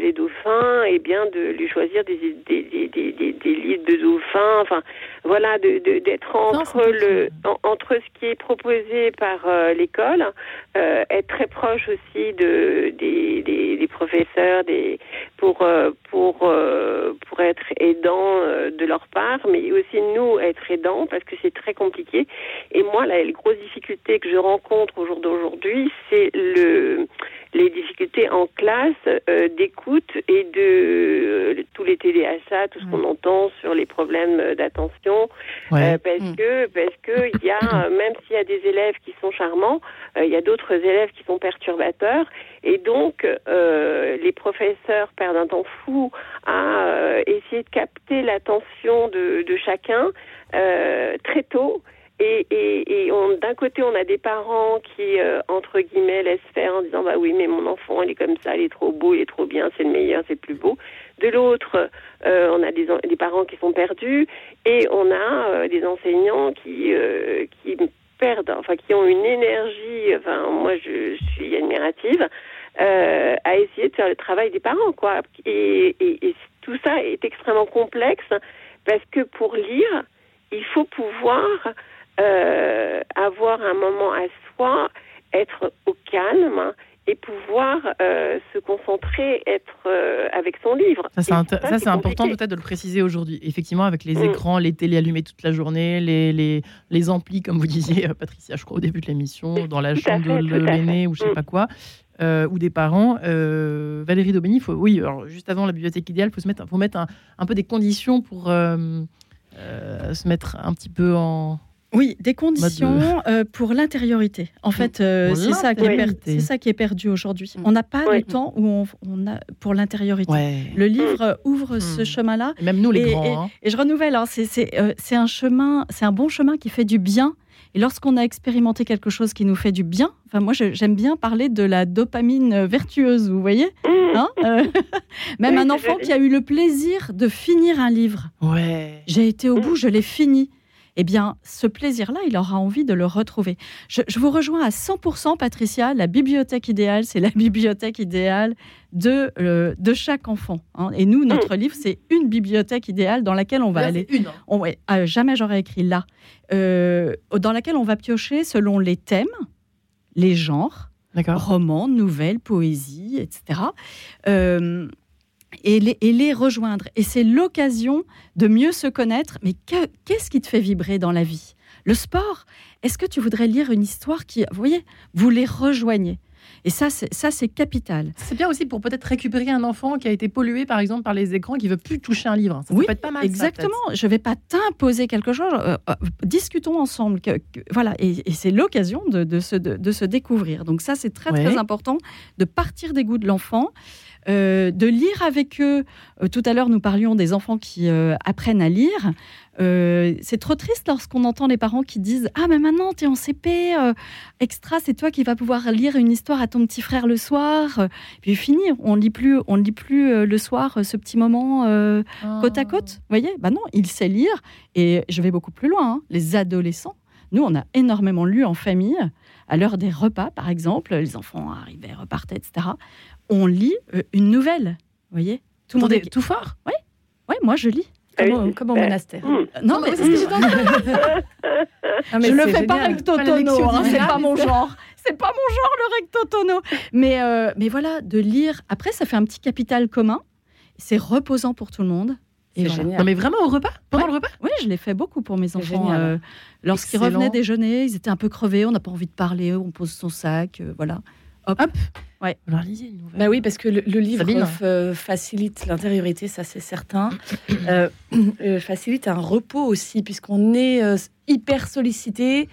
les dauphins, et eh bien de lui choisir des, des, des, des, des livres de dauphins, enfin voilà, d'être de, d'être entre le entre ce qui est proposé par l'école, être très proche aussi de des, des, des professeurs, des pour pour pour être aidant de leur part, mais aussi nous être aidants parce que c'est très compliqué. Et moi, la, la grosse difficulté que je rencontre au jour d'aujourd'hui, c'est le les difficultés en classe euh, d'écoute et de euh, tous les téléachats, tout ce qu'on entend sur les problèmes d'attention, euh, parce mm. que parce que il y a même s'il y a des élèves qui sont charmants, il y a d'autres élèves qui sont perturbateurs, et donc les professeurs perdent un temps fou à essayer de capter l'attention de, de chacun très tôt et, et, et d'un côté, on a des parents qui, euh, entre guillemets, laissent faire en disant bah oui, mais mon enfant, il est comme ça, il est trop beau, il est trop bien, c'est le meilleur, c'est le plus beau. De l'autre, euh, on a des, des parents qui sont perdus et on a euh, des enseignants qui, qui perdent, enfin qui ont une énergie. Enfin, moi, je suis admirative à essayer de faire le travail des parents, quoi. Et, et tout ça est extrêmement complexe parce que pour lire, il faut pouvoir euh, avoir un moment à soi, être au calme et pouvoir euh, se concentrer, être euh, avec son livre. Ça, c'est important peut-être de le préciser aujourd'hui. Effectivement, avec les mm. écrans, les télés allumées toute la journée, les, les, les amplis, comme vous disiez, Patricia, je crois, au début de l'émission, dans la chambre de l'aîné ou je sais mm. pas quoi. ou des parents. Valérie Daubigny, faut, oui, alors juste avant la bibliothèque idéale, il faut, se mettre, faut mettre un, un, peu des conditions pour se mettre un petit peu en, oui, des conditions euh, pour l'intériorité. En fait, euh, c'est ça, qui est ça qui est perdu aujourd'hui. Mm. On n'a pas de temps où on, a pour l'intériorité. Le livre ouvre ce mm. chemin-là. Même nous, les grands. Hein. Et, je renouvelle, hein, euh, c'est un chemin, c'est un bon chemin qui fait du bien. Et lorsqu'on a expérimenté quelque chose qui nous fait du bien, enfin moi j'aime bien parler de la dopamine vertueuse, vous voyez mm. hein, Même un enfant qui a eu le plaisir de finir un livre. Ouais. J'ai été au bout, je l'ai fini eh bien, ce plaisir-là, il aura envie de le retrouver. Je, vous rejoins à 100%, Patricia. La bibliothèque idéale, c'est la bibliothèque idéale de, euh, de chaque enfant. Hein. Et nous, notre mm. livre, c'est une bibliothèque idéale dans laquelle on va aller. Une. On, ah, jamais j'aurais écrit là. Euh, dans laquelle on va piocher selon les thèmes, les genres, romans, nouvelles, poésie, etc et les, rejoindre. Et c'est l'occasion de mieux se connaître. Mais qu'est-ce qui te fait vibrer dans la vie? Le sport? Est-ce que tu voudrais lire une histoire qui, vous voyez, vous les rejoignez et ça, ça c'est capital. C'est bien aussi pour peut-être récupérer un enfant qui a été pollué, par exemple, par les écrans, qui veut plus toucher un livre. Ça, oui, peut être pas mal. Exactement. je vais pas t'imposer quelque chose. Euh, euh, discutons ensemble. Que, voilà. Et, c'est l'occasion de, se découvrir. Donc ça, c'est très très important de partir des goûts de l'enfant. Euh, de lire avec eux. Euh, tout à l'heure, nous parlions des enfants qui euh, apprennent à lire. c'est trop triste lorsqu'on entend les parents qui disent Ah, mais maintenant, tu es en CP, extra, c'est toi qui vas pouvoir lire une histoire à ton petit frère le soir. Puis fini, on ne lit plus, on lit plus le soir ce petit moment côte à côte. Vous voyez? Bah non, il sait lire. Et je vais beaucoup plus loin. Hein. Les adolescents, nous, on a énormément lu en famille. À l'heure des repas, par exemple, les enfants arrivaient, repartaient, etc on lit euh, une nouvelle. Vous voyez Tout le monde est tout fort? Oui, ouais, moi je lis. Comme, au, monastère. Hmm. Non, mais c'est ce que j'ai Je ne le fais pas recto-tono, hein, c'est pas mon genre. C'est pas mon genre le recto-tono. Mais, euh, mais voilà, de lire. Après, ça fait un petit capital commun. C'est reposant pour tout le monde. C'est génial. Non mais vraiment au repas? Pendant Ouais. le repas? Oui, je l'ai fait beaucoup pour mes enfants. euh, Lorsqu'ils revenaient déjeuner, ils étaient un peu crevés, on n'a pas envie de parler, on pose son sac, euh, voilà. Hop. Hop. Ouais. Alors lisez une nouvelle. Bah oui, parce que le, le livre euh, facilite l'intériorité, ça c'est certain. Euh, euh, facilite un repos aussi, puisqu'on est hyper sollicité.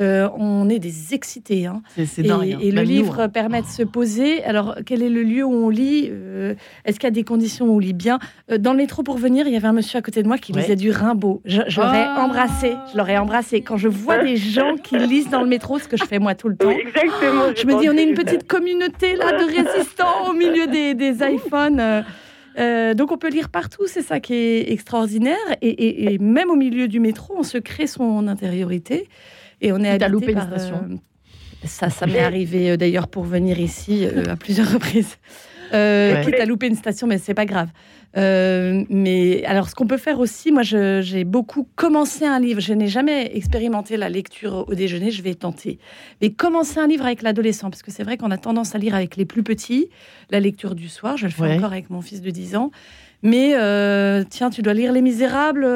Euh, on est des excités. hein. C'est Et, hein. et le nous, livre hein. permet de se poser. Alors, quel est le lieu où on lit? Euh, Est-ce qu'il y a des conditions où on lit bien? Euh, Dans le métro pour venir, il y avait un monsieur à côté de moi qui Ouais. lisait du Rimbaud. Je, je l'aurais Ah. embrassé. Je l'aurais embrassé. Quand je vois des gens qui lisent dans le métro, ce que je fais moi tout le temps, Oui, exactement. je me dis, on est une petite communauté là de résistants au milieu des, des iPhones. euh, euh, donc on peut lire partout, c'est ça qui est extraordinaire. Et, et- et même au milieu du métro, on se crée son intériorité. Et on est habité louper une par, station. euh, ça, ça m'est arrivé euh, d'ailleurs pour venir ici euh, à plusieurs reprises. Euh, Ouais. Quitte à louper une station, mais c'est pas grave. Euh, mais alors, ce qu'on peut faire aussi, moi, j'ai beaucoup commencé un livre. Je n'ai jamais expérimenté la lecture au déjeuner. Je vais tenter. Mais commencer un livre avec l'adolescent, parce que c'est vrai qu'on a tendance à lire avec les plus petits, la lecture du soir. Je le fais Ouais. encore avec mon fils de 10 ans. Mais euh, tiens, tu dois lire Les Misérables.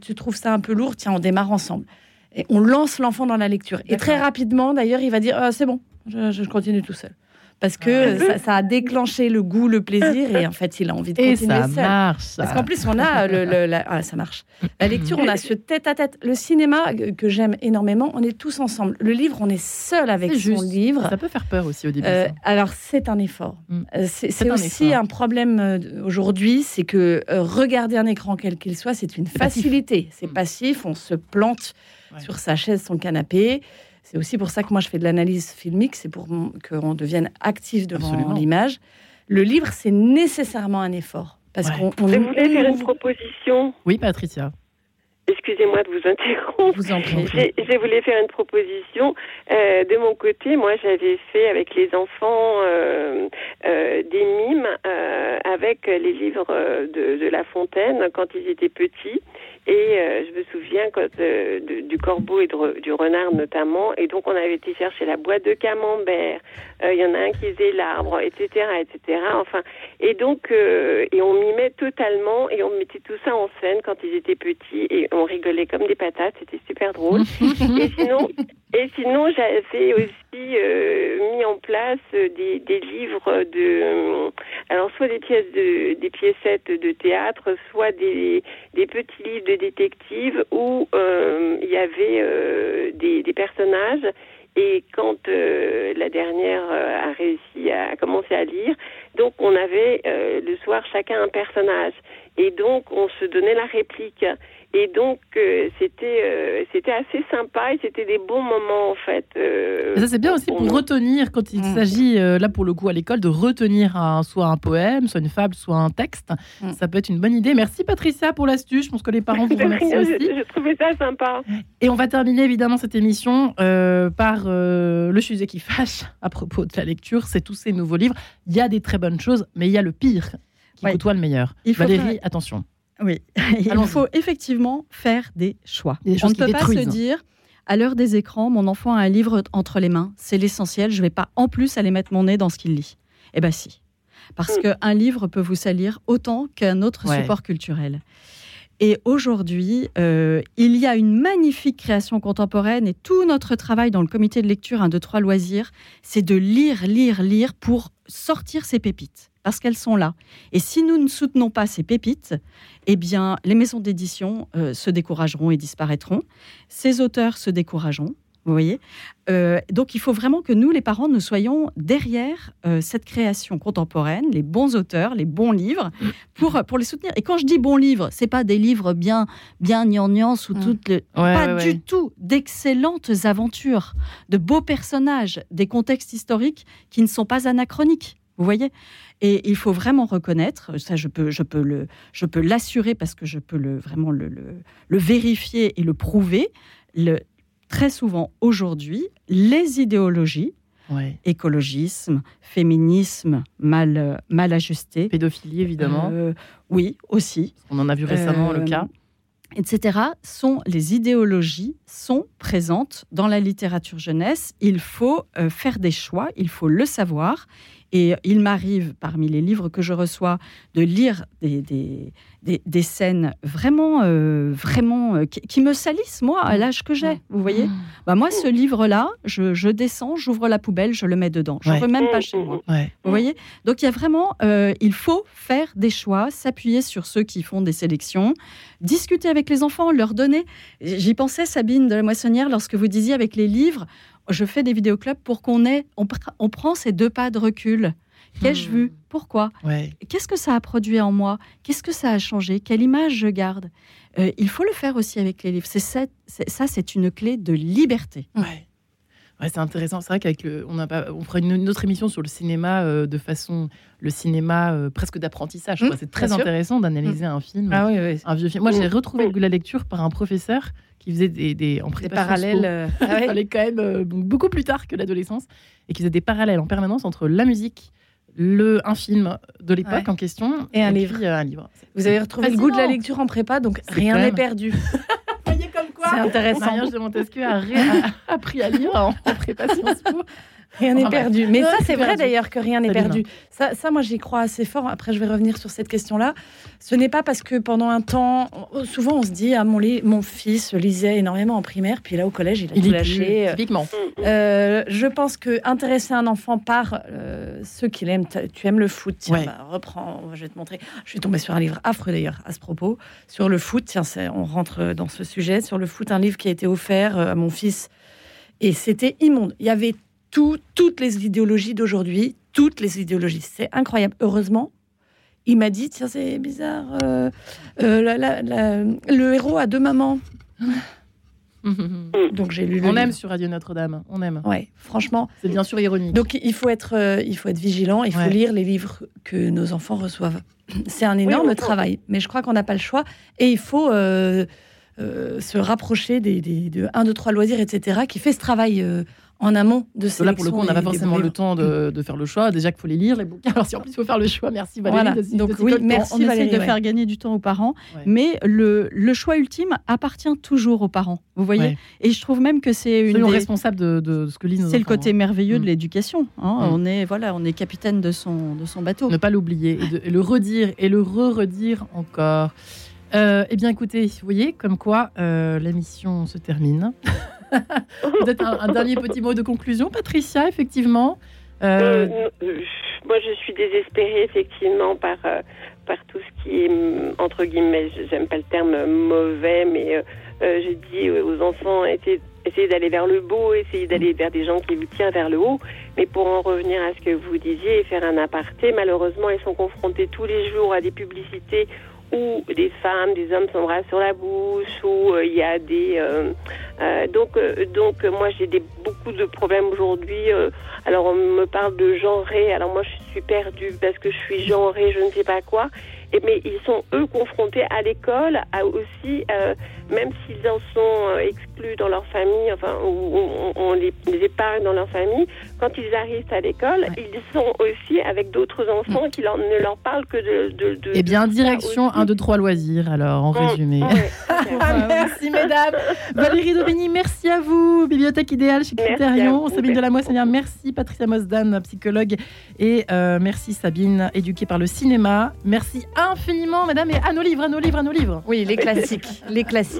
Tu trouves ça un peu lourd Tiens, on démarre ensemble. Et on lance l'enfant dans la lecture. Et très rapidement, d'ailleurs, il va dire Ah, c'est bon, je, je continue tout seul. Parce que ça, ça a déclenché le goût, le plaisir, et en fait, il a envie de Et continuer ça seul. marche. Parce qu'en plus, on a le, le- la- ah, ça marche. La lecture, on a ce tête-à-tête. Le cinéma que- j'aime énormément, on est tous ensemble. Le livre, on est seul avec son juste. livre. Ça peut faire peur aussi au début. Euh, alors c'est un effort. Mm. Euh, C'est aussi effort. un problème euh, aujourd'hui, c'est que regarder un écran quel qu'il soit, c'est une facilité. C'est Mm. passif, on se plante Ouais. sur sa chaise, son canapé. C'est aussi pour ça que moi je fais de l'analyse filmique, c'est pour qu'on devienne actif devant l'image. Le livre, c'est nécessairement un effort. Parce Ouais. qu'on on Je voulais faire une proposition? Oui, Patricia. Excusez-moi de vous interrompre. vous en prie. J'ai- Je voulais faire une proposition. Euh, de mon côté, moi, j'avais fait avec les enfants euh, euh, des mimes euh, avec les livres de, de La Fontaine quand ils étaient petits. Et euh, je me souviens quand, euh, du corbeau et de du renard notamment. Et donc, on avait été chercher la boîte de camembert. Euh, Il y en a un qui faisait l'arbre, etc., etc. Enfin, et donc, et on mimait totalement et on mettait tout ça en scène quand ils étaient petits et on rigolait comme des patates. C'était super drôle. et sinon, et sinon, j'avais aussi mis en place des, des livres de, alors soit des pièces de, des piécettes de théâtre, soit des, des petits livres de détectives où euh, il y avait euh, des, personnages. Et quand euh, la dernière a réussi à commencer à lire, donc on avait le soir chacun un personnage. Et donc on se donnait la réplique. Et donc euh, c'était euh, c'était assez sympa et c'était des bons moments en fait. euh, ça, c'est bien aussi pour retenir, quand il Mm. s'agit, euh, là pour le coup à l'école, de retenir un- soit un poème, soit une fable, soit un texte. Mm. Ça peut être une bonne idée. Merci Patricia pour l'astuce. Je pense que les parents vous remercient aussi. je, je trouvais ça sympa. Et on va terminer évidemment cette émission euh, par euh, le sujet qui fâche à propos de la lecture. C'est tous ces nouveaux livres. Il y a des très bonnes choses, mais il y a le pire qui Ouais. côtoie le meilleur. Il faut Valérie, faire- attention. Oui, il faut effectivement faire des choix. Des On ne peut pas se dire, à l'heure des écrans, mon enfant a un livre entre les mains, c'est l'essentiel, je ne vais pas en plus aller mettre mon nez dans ce qu'il lit. Eh bien si. Parce Mm. qu'un livre peut vous salir autant qu'un autre Ouais. support culturel. Et aujourd'hui, euh, il y a une magnifique création contemporaine et tout notre travail dans le comité de lecture 1, 2, 3 loisirs, c'est de lire, lire, lire pour sortir ces pépites. Parce qu'elles sont là. Et si nous ne soutenons pas ces pépites, eh bien, les maisons d'édition euh, se décourageront et disparaîtront. Ces auteurs se décourageront. Vous voyez Euh, Donc, il faut vraiment que nous, les parents, nous soyons derrière euh, cette création contemporaine, les bons auteurs, les bons livres, pour, pour les soutenir. Et quand je dis bons livres, c'est pas des livres bien, bien gnangnans sous Mm. toutes les... Ouais, pas ouais, du tout. D'excellentes aventures, de beaux personnages, des contextes historiques qui ne sont pas anachroniques. Vous voyez Et il faut vraiment reconnaître, ça je peux, je peux le, je peux l'assurer parce que je peux le vraiment le, le, le vérifier et le prouver. Le, très souvent aujourd'hui, les idéologies, Ouais. écologisme, féminisme mal, euh, mal ajusté, Pédophilie, évidemment. euh, oui aussi, On en a vu récemment le euh, cas. etc., sont les idéologies sont présentes dans la littérature jeunesse. Il faut euh, faire des choix, il faut le savoir. Et il m'arrive, parmi les livres que je reçois, de lire des, des, des, des scènes vraiment, euh, vraiment euh, qui, qui me salissent, moi, à l'âge que j'ai. Vous voyez? Bah, Moi, ce livre-là, je, je descends, j'ouvre la poubelle, je le mets dedans. Je ne Ouais. veux même pas chez moi. Ouais. Vous voyez? Donc il y a vraiment, euh, il faut faire des choix, s'appuyer sur ceux qui font des sélections, discuter avec les enfants, leur donner. J'y pensais, Sabine de la Moissonnière, lorsque vous disiez avec les livres, je fais des vidéoclubs pour qu'on ait, on, pr- on prend ces deux pas de recul. Qu'ai-je Hmm. vu? Pourquoi? Ouais. Qu'est-ce que ça a produit en moi? Qu'est-ce que ça a changé? Quelle image je garde? Euh, Il faut le faire aussi avec les livres. C'est ça, c'est- ça, c'est une clé de liberté. Ouais. Ouais, c'est intéressant. C'est vrai qu'avec le, on a pas, on fera une, une autre émission sur le cinéma euh, de façon, le cinéma euh, presque d'apprentissage. Mmh, c'est très intéressant d'analyser un film, Ah oui, oui. un vieux film. Moi, j'ai retrouvé le goût de la lecture par un professeur qui faisait des, des en Des parallèles. Euh, ah ouais. fallait quand même euh, beaucoup plus tard que l'adolescence et qui faisait des parallèles en permanence entre la musique, le un film de l'époque Ouais. en question Et un livre. un livre. Vous avez retrouvé le goût de la lecture en prépa, donc rien n'est perdu. C'est intéressant. Mariage de Montesquieu a, ré- a appris à lire en, en prépa Sciences Po. Rien n'est Enfin, bref. perdu. Mais ça, c'est vrai d'ailleurs que rien n'est perdu. Ça, ça, moi, j'y crois assez fort. Après, je vais revenir sur cette question-là. Ce n'est pas parce que pendant un temps, souvent, on se dit, ah, mon, li- mon fils lisait énormément en primaire, puis là, au collège, il a Il tout lâché. typiquement. Euh, je pense que intéresser un enfant par euh, ce qu'il aime, tu aimes le foot, tiens, Ouais. bah, reprends, je vais te montrer. Je suis tombée sur un livre affreux d'ailleurs à ce propos, sur le foot, tiens, on rentre dans ce sujet, sur le foot, un livre qui a été offert euh, à mon fils, et c'était immonde. Il y avait tout, toutes les idéologies d'aujourd'hui, toutes les idéologies, c'est incroyable. Heureusement, il m'a dit, tiens, c'est bizarre, euh, euh, la- la- la- le héros a deux mamans. Donc j'ai lu le On livre. aime sur Radio Notre-Dame. On aime. Ouais, franchement. C'est bien sûr ironique. Donc il faut être, euh, il faut être vigilant, il faut Ouais. lire les livres que nos enfants reçoivent. C'est un énorme travail, mais je crois qu'on n'a pas le choix et il faut euh, euh, se rapprocher des, des- de 1, 2, 3 loisirs, etc., qui fait ce travail euh, en amont de que Là, pour le coup, on n'a pas forcément le temps de, de faire le choix. Déjà qu'il faut les lire, les bouquins. Alors, si en plus il faut faire le choix, merci Valérie. Voilà. de- Donc de- oui, merci on essaye Valérie, de ouais. faire gagner du temps aux parents, Ouais. mais le, le choix ultime appartient toujours aux parents. Vous voyez Ouais. Et je trouve même que c'est une Soyons des- responsables de, de ce que lisent nos c'est le côté hein. merveilleux Mm. de l'éducation. hein. Mm. On est voilà, on est capitaine de son de son bateau. Ne pas l'oublier et, le redire et le re-redire encore. Euh, eh bien, écoutez, vous voyez, comme quoi euh, l'émission se termine. Peut-être un, dernier petit mot de conclusion, Patricia, effectivement. Euh, Euh, euh, moi, je suis désespérée, effectivement, par, par tout ce qui est, hum, entre guillemets, j'aime pas le terme mauvais, mais euh, je dis euh, aux enfants, essayez, essayez d'aller vers le beau, essayez d'aller vers des gens qui vous tirent vers le haut. Mais pour en revenir à ce que vous disiez et faire un aparté, malheureusement, ils sont confrontés tous les jours à des publicités où des femmes, des hommes s'embrassent sur la bouche, où euh, il y a des... euh, euh, donc, donc moi, j'ai des, beaucoup de problèmes aujourd'hui. alors, on me parle de genré. Alors, moi, je suis perdue parce que je suis genrée, je ne sais pas quoi. Et, mais ils sont, eux, confrontés à l'école, à aussi, même s'ils en sont euh, exclus dans leur famille, enfin, ou on, on les, les épargne dans leur famille, quand ils arrivent à l'école, ils sont aussi avec d'autres enfants qui leur- ne leur parlent que de. de, de eh bien, direction aussi. 1, 2, 3 loisirs, alors, en Mm, résumé. ouais, merci, mesdames. Valérie Daubigny, merci à vous. Bibliothèque idéale chez vous. Sabine Delamoissonnière, merci. Patricia Mosdan, psychologue. Et euh, merci Sabine, éduquée par le cinéma. Merci infiniment, mesdames. Et à nos livres, à nos livres, à nos livres. Oui, les classiques, les classiques.